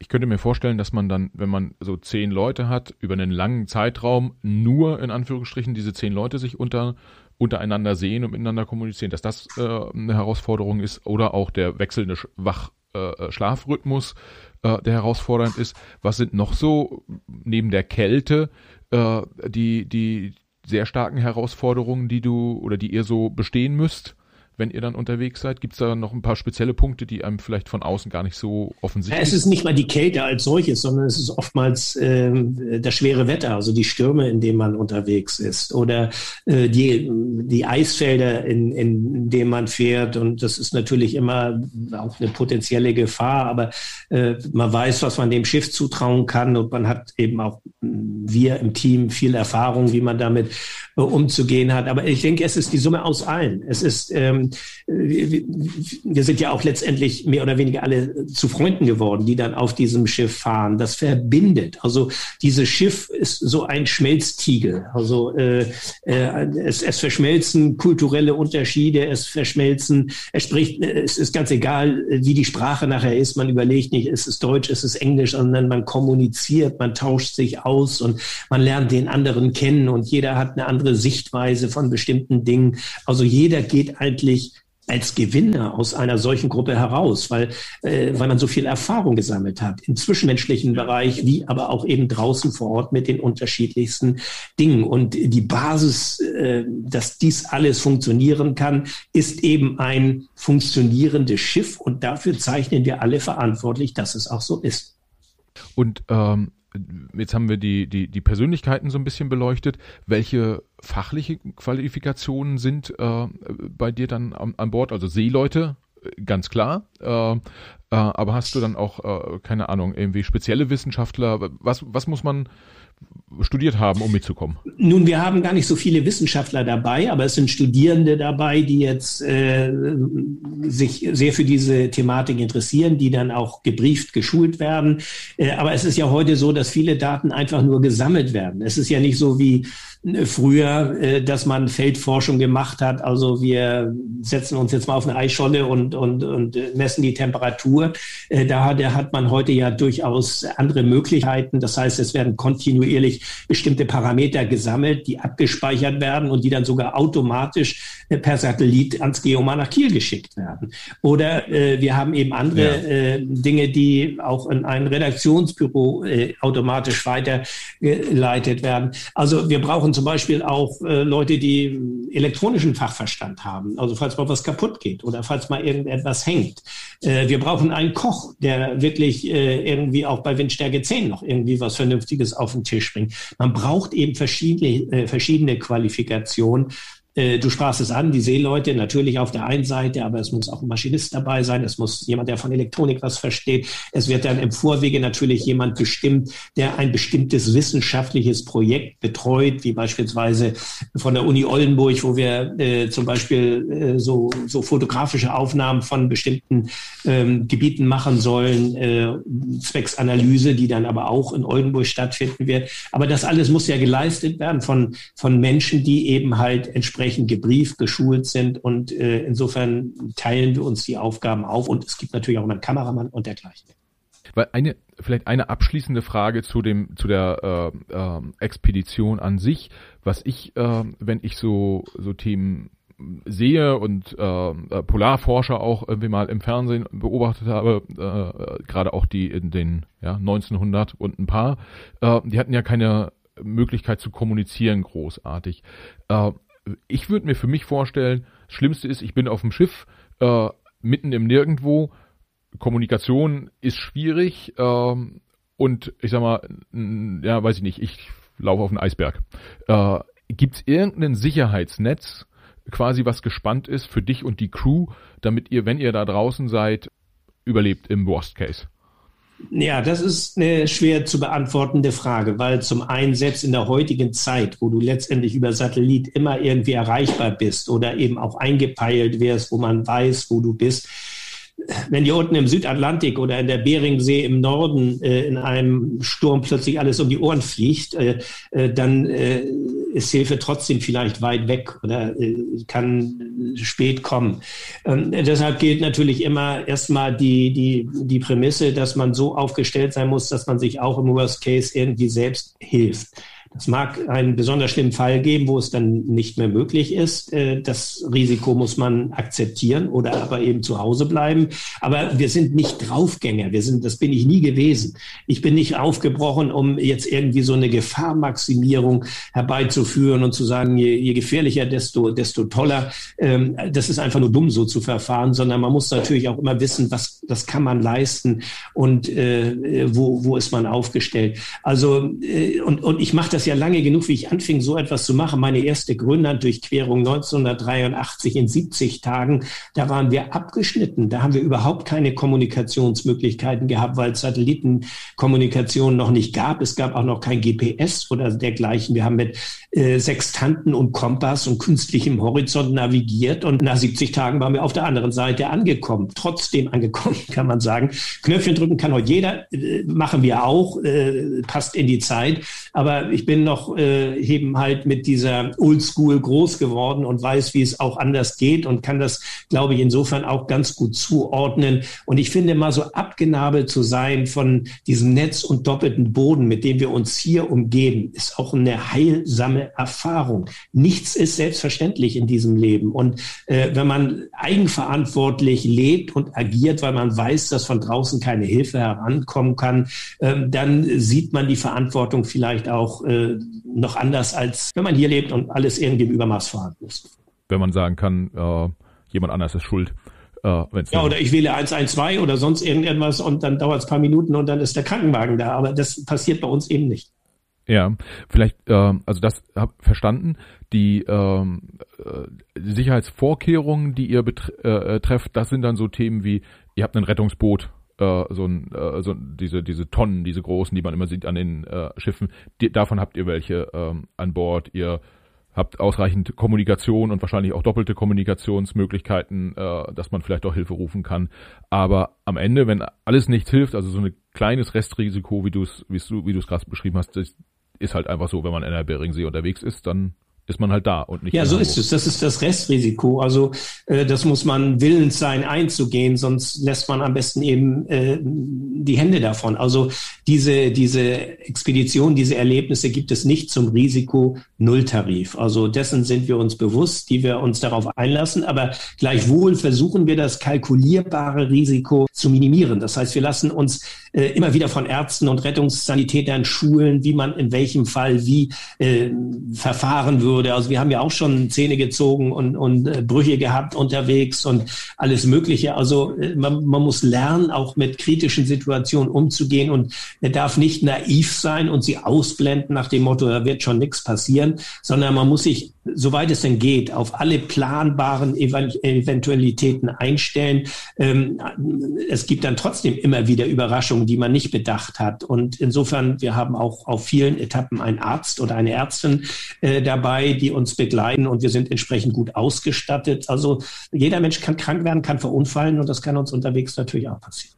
Ich könnte mir vorstellen, dass man dann, wenn man so zehn Leute hat, über einen langen Zeitraum nur in Anführungsstrichen diese zehn Leute sich unter, untereinander sehen und miteinander kommunizieren, dass das äh, eine Herausforderung ist oder auch der wechselnde Wach-Schlafrhythmus, äh, äh, der herausfordernd ist. Was sind noch so neben der Kälte äh, die, die, sehr starken Herausforderungen, die du oder die ihr so bestehen müsst? Wenn ihr dann unterwegs seid? Gibt es da noch ein paar spezielle Punkte, die einem vielleicht von außen gar nicht so offensichtlich sind? Ja, es ist nicht mal die Kälte als solches, sondern es ist oftmals äh, das schwere Wetter, also die Stürme, in denen man unterwegs ist oder äh, die, die Eisfelder, in, in denen man fährt. Und das ist natürlich immer auch eine potenzielle Gefahr, aber äh, man weiß, was man dem Schiff zutrauen kann und man hat eben auch wir im Team viel Erfahrung, wie man damit äh, umzugehen hat. Aber ich denke, es ist die Summe aus allen. Es ist ähm, wir sind ja auch letztendlich mehr oder weniger alle zu Freunden geworden, die dann auf diesem Schiff fahren. Das verbindet. Also dieses Schiff ist so ein Schmelztiegel. Also äh, äh, es, es verschmelzen kulturelle Unterschiede, es verschmelzen, es spricht, es ist ganz egal, wie die Sprache nachher ist. Man überlegt nicht, ist es Deutsch, ist es Englisch, sondern man kommuniziert, man tauscht sich aus und man lernt den anderen kennen und jeder hat eine andere Sichtweise von bestimmten Dingen. Also jeder geht eigentlich als Gewinner aus einer solchen Gruppe heraus, weil, äh, weil man so viel Erfahrung gesammelt hat im zwischenmenschlichen Bereich, wie aber auch eben draußen vor Ort mit den unterschiedlichsten Dingen. Und die Basis, äh, dass dies alles funktionieren kann, ist eben ein funktionierendes Schiff. Und dafür zeichnen wir alle verantwortlich, dass es auch so ist. Und ähm, jetzt haben wir die, die, die Persönlichkeiten so ein bisschen beleuchtet. Welche fachliche Qualifikationen sind äh, bei dir dann an, an Bord? Also Seeleute, ganz klar. Äh, äh, aber hast du dann auch, äh, keine Ahnung, irgendwie spezielle Wissenschaftler? Was, was muss man studiert haben, um mitzukommen? Nun, wir haben gar nicht so viele Wissenschaftler dabei, aber es sind Studierende dabei, die jetzt äh, sich sehr für diese Thematik interessieren, die dann auch gebrieft, geschult werden. Äh, aber es ist ja heute so, dass viele Daten einfach nur gesammelt werden. Es ist ja nicht so wie früher, äh, dass man Feldforschung gemacht hat. Also wir setzen uns jetzt mal auf eine Eisscholle und, und, und messen die Temperatur. Äh, da hat man heute ja durchaus andere Möglichkeiten. Das heißt, es werden kontinuierlich bestimmte Parameter gesammelt, die abgespeichert werden und die dann sogar automatisch äh, per Satellit ans Geomar nach Kiel geschickt werden. Oder äh, wir haben eben andere ja. äh, Dinge, die auch in ein Redaktionsbüro äh, automatisch weitergeleitet werden. Also wir brauchen zum Beispiel auch äh, Leute, die elektronischen Fachverstand haben. Also falls mal was kaputt geht oder falls mal irgendetwas hängt. Äh, wir brauchen einen Koch, der wirklich äh, irgendwie auch bei Windstärke 10 noch irgendwie was Vernünftiges auf den Tisch bringt. Man braucht eben verschiedene, äh, verschiedene Qualifikationen. Äh, du sprachst es an, die Seeleute natürlich auf der einen Seite, aber es muss auch ein Maschinist dabei sein, es muss jemand, der von Elektronik was versteht. Es wird dann im Vorwege natürlich jemand bestimmt, der ein bestimmtes wissenschaftliches Projekt betreut, wie beispielsweise von der Uni Oldenburg, wo wir äh, zum Beispiel äh, so, so fotografische Aufnahmen von bestimmten ähm, Gebieten machen sollen, äh, zwecks die dann aber auch in Oldenburg stattfinden wird. Aber das alles muss ja geleistet werden von, von Menschen, die eben halt entsprechend entsprechend gebrieft, geschult sind und äh, insofern teilen wir uns die Aufgaben auf und es gibt natürlich auch einen Kameramann und dergleichen. Weil eine, vielleicht eine abschließende Frage zu dem, zu der äh, äh, Expedition an sich, was ich, äh, wenn ich so, so Themen sehe und äh, äh, Polarforscher auch irgendwie mal im Fernsehen beobachtet habe, äh, gerade auch die in den ja, 1900 und ein paar, äh, die hatten ja keine Möglichkeit zu kommunizieren großartig. Äh, ich würde mir für mich vorstellen, das Schlimmste ist, ich bin auf dem Schiff, äh, mitten im Nirgendwo, Kommunikation ist schwierig ähm, und ich sag mal, ja, weiß ich nicht, ich laufe auf einen Eisberg. Äh, Gibt es irgendein Sicherheitsnetz, quasi was gespannt ist für dich und die Crew, damit ihr, wenn ihr da draußen seid, überlebt im Worst Case? Ja, das ist eine schwer zu beantwortende Frage, weil zum einen selbst in der heutigen Zeit, wo du letztendlich über Satellit immer irgendwie erreichbar bist oder eben auch eingepeilt wirst, wo man weiß, wo du bist, wenn dir unten im Südatlantik oder in der Beringsee im Norden äh, in einem Sturm plötzlich alles um die Ohren fliegt, äh, äh, dann äh, ist Hilfe trotzdem vielleicht weit weg oder äh, kann spät kommen. Ähm, deshalb gilt natürlich immer erstmal die, die, die Prämisse, dass man so aufgestellt sein muss, dass man sich auch im Worst Case irgendwie selbst hilft. Es mag einen besonders schlimmen Fall geben, wo es dann nicht mehr möglich ist. Äh, das Risiko muss man akzeptieren oder aber eben zu Hause bleiben. Aber wir sind nicht Draufgänger. Wir sind, das bin ich nie gewesen. Ich bin nicht aufgebrochen, um jetzt irgendwie so eine Gefahrmaximierung herbeizuführen und zu sagen, je, je gefährlicher, desto, desto toller. Ähm, das ist einfach nur dumm, so zu verfahren, sondern man muss natürlich auch immer wissen, was, was kann man leisten und äh, wo, wo ist man aufgestellt. Also, äh, und, und ich mache das das ja lange genug, wie ich anfing, so etwas zu machen. Meine erste Grönlanddurchquerung 1983 in 70 Tagen, da waren wir abgeschnitten. Da haben wir überhaupt keine Kommunikationsmöglichkeiten gehabt, weil Satellitenkommunikation noch nicht gab. Es gab auch noch kein GPS oder dergleichen. Wir haben mit äh, Sextanten und Kompass und künstlichem Horizont navigiert und nach 70 Tagen waren wir auf der anderen Seite angekommen. Trotzdem angekommen, kann man sagen. Knöpfchen drücken kann heute jeder, äh, machen wir auch, äh, passt in die Zeit. Aber ich bin bin noch äh, eben halt mit dieser Oldschool groß geworden und weiß, wie es auch anders geht und kann das, glaube ich, insofern auch ganz gut zuordnen. Und ich finde mal so abgenabelt zu sein von diesem Netz und doppelten Boden, mit dem wir uns hier umgeben, ist auch eine heilsame Erfahrung. Nichts ist selbstverständlich in diesem Leben. Und äh, wenn man eigenverantwortlich lebt und agiert, weil man weiß, dass von draußen keine Hilfe herankommen kann, äh, dann sieht man die Verantwortung vielleicht auch äh, noch anders, als wenn man hier lebt und alles irgendwie im Übermaß vorhanden ist. Wenn man sagen kann, äh, jemand anders ist schuld. Äh, ja, oder ich wähle 112 oder sonst irgendetwas und dann dauert es ein paar Minuten und dann ist der Krankenwagen da. Aber das passiert bei uns eben nicht. Ja, vielleicht, äh, also das hab verstanden. Die ähm, äh, Sicherheitsvorkehrungen, die ihr betrefft, äh, trefft, das sind dann so Themen wie, ihr habt ein Rettungsboot, äh, so, ein, äh, so diese, diese Tonnen, diese großen, die man immer sieht an den äh, Schiffen, die, davon habt ihr welche ähm, an Bord. Ihr habt ausreichend Kommunikation und wahrscheinlich auch doppelte Kommunikationsmöglichkeiten, äh, dass man vielleicht auch Hilfe rufen kann. Aber am Ende, wenn alles nichts hilft, also so ein kleines Restrisiko, wie du es wie du wie du es gerade beschrieben hast, ist halt einfach so, wenn man in der Beringsee unterwegs ist, dann ist man halt da und nicht. Ja, so ist es. Das ist das Restrisiko. Also äh, das muss man willens sein einzugehen, sonst lässt man am besten eben äh, die Hände davon. Also diese diese Expedition, diese Erlebnisse gibt es nicht zum Risiko Nulltarif. Also dessen sind wir uns bewusst, die wir uns darauf einlassen. Aber gleichwohl versuchen wir das kalkulierbare Risiko zu minimieren. Das heißt, wir lassen uns äh, immer wieder von Ärzten und Rettungssanitätern schulen, wie man in welchem Fall wie äh, verfahren würde würde. Also wir haben ja auch schon Zähne gezogen und, und äh, Brüche gehabt unterwegs und alles Mögliche. Also äh, man, man muss lernen, auch mit kritischen Situationen umzugehen und er darf nicht naiv sein und sie ausblenden nach dem Motto, da wird schon nichts passieren, sondern man muss sich, soweit es denn geht, auf alle planbaren Eventualitäten einstellen. Ähm, es gibt dann trotzdem immer wieder Überraschungen, die man nicht bedacht hat. Und insofern, wir haben auch auf vielen Etappen einen Arzt oder eine Ärztin äh, dabei, dabei, die uns begleiten und wir sind entsprechend gut ausgestattet. Also jeder Mensch kann krank werden, kann verunfallen und das kann uns unterwegs natürlich auch passieren.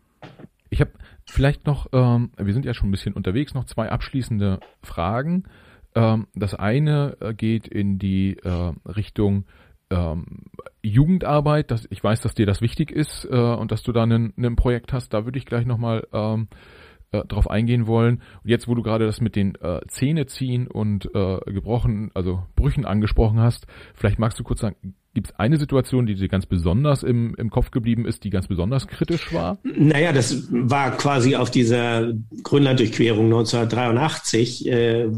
Ich habe vielleicht noch, ähm, wir sind ja schon ein bisschen unterwegs, noch zwei abschließende Fragen. Ähm, das eine äh, geht in die äh, Richtung ähm, Jugendarbeit. Das, ich weiß, dass dir das wichtig ist äh, und dass du da ein Projekt hast. Da würde ich gleich nochmal ähm, äh, drauf eingehen wollen. Und jetzt, wo du gerade das mit den äh, Zähne ziehen und äh, gebrochen, also Brüchen angesprochen hast, vielleicht magst du kurz sagen, Gibt es eine Situation, die dir ganz besonders im, im Kopf geblieben ist, die ganz besonders kritisch war? Naja, das war quasi auf dieser Grönlanddurchquerung 1983, äh,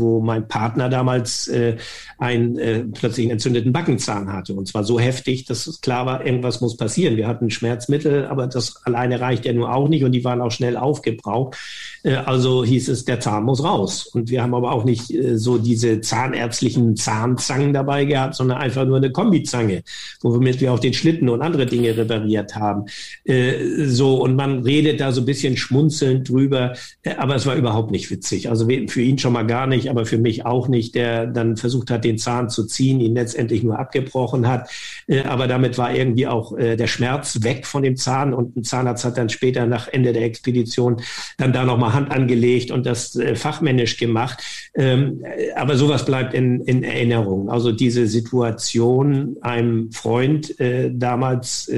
wo mein Partner damals äh, einen äh, plötzlich einen entzündeten Backenzahn hatte. Und zwar so heftig, dass klar war, irgendwas muss passieren. Wir hatten Schmerzmittel, aber das alleine reicht ja nur auch nicht und die waren auch schnell aufgebraucht. Äh, also hieß es, der Zahn muss raus. Und wir haben aber auch nicht äh, so diese zahnärztlichen Zahnzangen dabei gehabt, sondern einfach nur eine Kombizange, womit wir auch den Schlitten und andere Dinge repariert haben. Äh, so, und man redet da so ein bisschen schmunzelnd drüber, äh, aber es war überhaupt nicht witzig. Also für ihn schon mal gar nicht aber für mich auch nicht, der dann versucht hat, den Zahn zu ziehen, ihn letztendlich nur abgebrochen hat. Äh, aber damit war irgendwie auch äh, der Schmerz weg von dem Zahn und ein Zahnarzt hat dann später nach Ende der Expedition dann da nochmal Hand angelegt und das äh, fachmännisch gemacht. Ähm, aber sowas bleibt in, in Erinnerung. Also diese Situation, einem Freund damals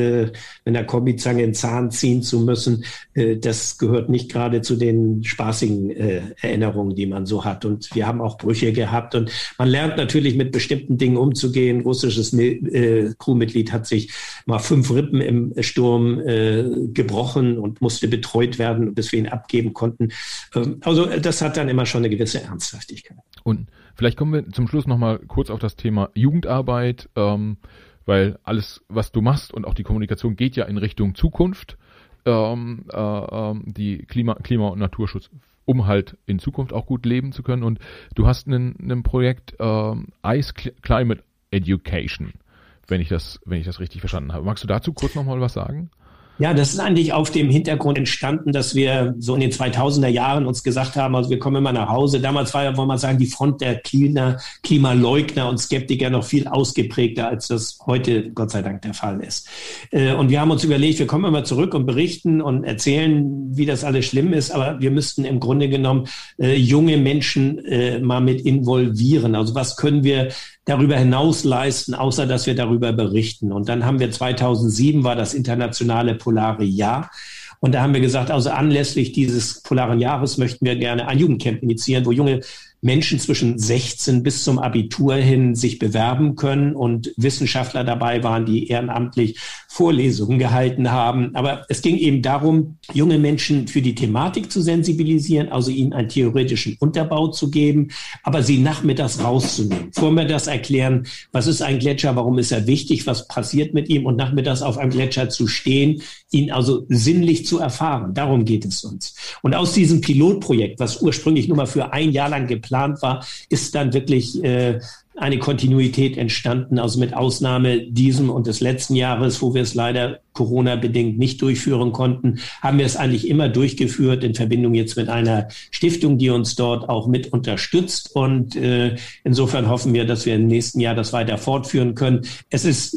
mit einer Kombizange den Zahn ziehen zu müssen, das gehört nicht gerade zu den spaßigen Erinnerungen, die man so hat. Und wir haben auch Brüche gehabt und man lernt natürlich mit bestimmten Dingen umzugehen. Russisches äh, Crewmitglied hat sich mal fünf Rippen im Sturm äh, gebrochen und musste betreut werden, bis wir ihn abgeben konnten. Ähm, also das hat dann immer schon eine gewisse Ernsthaftigkeit. Und vielleicht kommen wir zum Schluss nochmal kurz auf das Thema Jugendarbeit, ähm, weil alles, was du machst und auch die Kommunikation geht ja in Richtung Zukunft. Ähm, äh, ähm, die Klima, Klima- und Naturschutz um halt in Zukunft auch gut leben zu können. Und du hast ein Projekt ähm, Ice Climate Education, wenn ich das, wenn ich das richtig verstanden habe. Magst du dazu kurz nochmal was sagen? Ja, das ist eigentlich auf dem Hintergrund entstanden, dass wir so in den 2000er Jahren uns gesagt haben, also wir kommen immer nach Hause. Damals war ja, wollen wir sagen, die Front der Klima, Klimaleugner und Skeptiker noch viel ausgeprägter, als das heute Gott sei Dank der Fall ist. Äh, und wir haben uns überlegt, wir kommen immer zurück und berichten und erzählen, wie das alles schlimm ist, aber wir müssten im Grunde genommen äh, junge Menschen äh, mal mit involvieren. Also was können wir darüber hinaus leisten, außer dass wir darüber berichten. Und dann haben wir 2007 war das internationale polare Jahr. Und da haben wir gesagt, also anlässlich dieses polaren Jahres möchten wir gerne ein Jugendcamp initiieren, wo junge Menschen zwischen 16 bis zum Abitur hin sich bewerben können und Wissenschaftler dabei waren, die ehrenamtlich Vorlesungen gehalten haben. Aber es ging eben darum, junge Menschen für die Thematik zu sensibilisieren, also ihnen einen theoretischen Unterbau zu geben, aber sie nachmittags rauszunehmen. Vorher das erklären, was ist ein Gletscher, warum ist er wichtig, was passiert mit ihm und nachmittags auf einem Gletscher zu stehen, ihn also sinnlich zu erfahren. Darum geht es uns. Und aus diesem Pilotprojekt, was ursprünglich nur mal für ein Jahr lang geplant geplant war, ist dann wirklich äh, eine Kontinuität entstanden. Also mit Ausnahme diesem und des letzten Jahres, wo wir es leider Corona-bedingt nicht durchführen konnten, haben wir es eigentlich immer durchgeführt in Verbindung jetzt mit einer Stiftung, die uns dort auch mit unterstützt. Und äh, insofern hoffen wir, dass wir im nächsten Jahr das weiter fortführen können. Es ist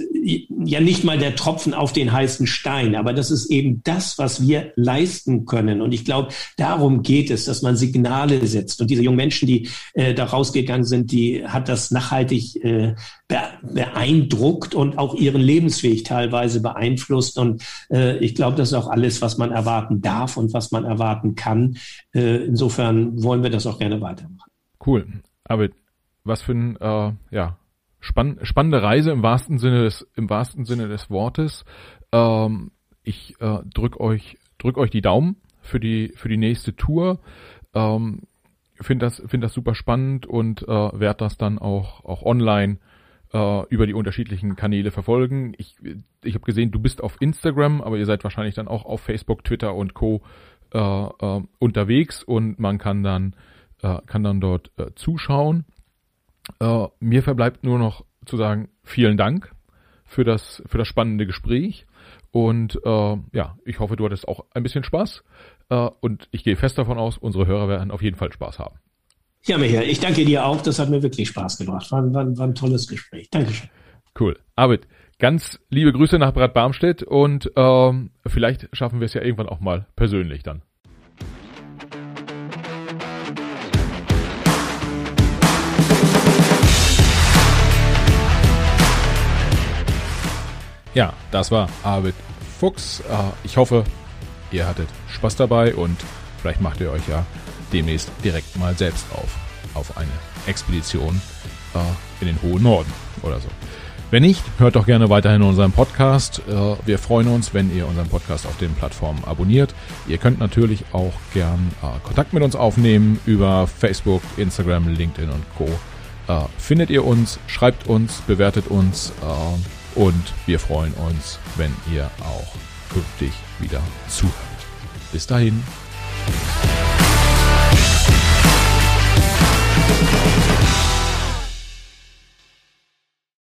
ja nicht mal der Tropfen auf den heißen Stein, aber das ist eben das, was wir leisten können. Und ich glaube, darum geht es, dass man Signale setzt. Und diese jungen Menschen, die äh, da rausgegangen sind, die hat das nachhaltig äh, beeindruckt und auch ihren Lebensweg teilweise beeinflusst. Und äh, ich glaube, das ist auch alles, was man erwarten darf und was man erwarten kann. Äh, insofern wollen wir das auch gerne weitermachen. Cool. Aber was für ein äh, ja, spann spannende Reise im wahrsten Sinne des, im wahrsten Sinne des Wortes. Ähm, ich äh, drück euch, drück euch die Daumen für die, für die nächste Tour. Ähm, finde das, finde das super spannend und äh, werde das dann auch, auch online äh, über die unterschiedlichen Kanäle verfolgen. Ich, ich habe gesehen, du bist auf Instagram, aber ihr seid wahrscheinlich dann auch auf Facebook, Twitter und Co. Äh, äh, unterwegs und man kann dann, äh, kann dann dort äh, zuschauen. Äh, mir verbleibt nur noch zu sagen, vielen Dank für das, für das spannende Gespräch. Und äh, ja, ich hoffe, du hattest auch ein bisschen Spaß. Äh, und ich gehe fest davon aus, unsere Hörer werden auf jeden Fall Spaß haben. Ja, Michael, ich danke dir auch. Das hat mir wirklich Spaß gebracht. War, war, war ein tolles Gespräch. Dankeschön. Cool. Arvid, ganz liebe Grüße nach Bad Barmstedt und ähm, vielleicht schaffen wir es ja irgendwann auch mal persönlich dann. Ja, das war Arvid Fuchs. Äh, ich hoffe, ihr hattet Spaß dabei und vielleicht macht ihr euch ja demnächst direkt mal selbst auf. Auf eine Expedition äh, in den hohen Norden oder so. Wenn nicht, hört doch gerne weiterhin unseren Podcast. Äh, wir freuen uns, wenn ihr unseren Podcast auf den Plattformen abonniert. Ihr könnt natürlich auch gern äh, Kontakt mit uns aufnehmen über Facebook, Instagram, LinkedIn und Co. Äh, findet ihr uns, schreibt uns, bewertet uns und wir freuen uns, wenn ihr auch künftig wieder zuhört. Bis dahin. Thank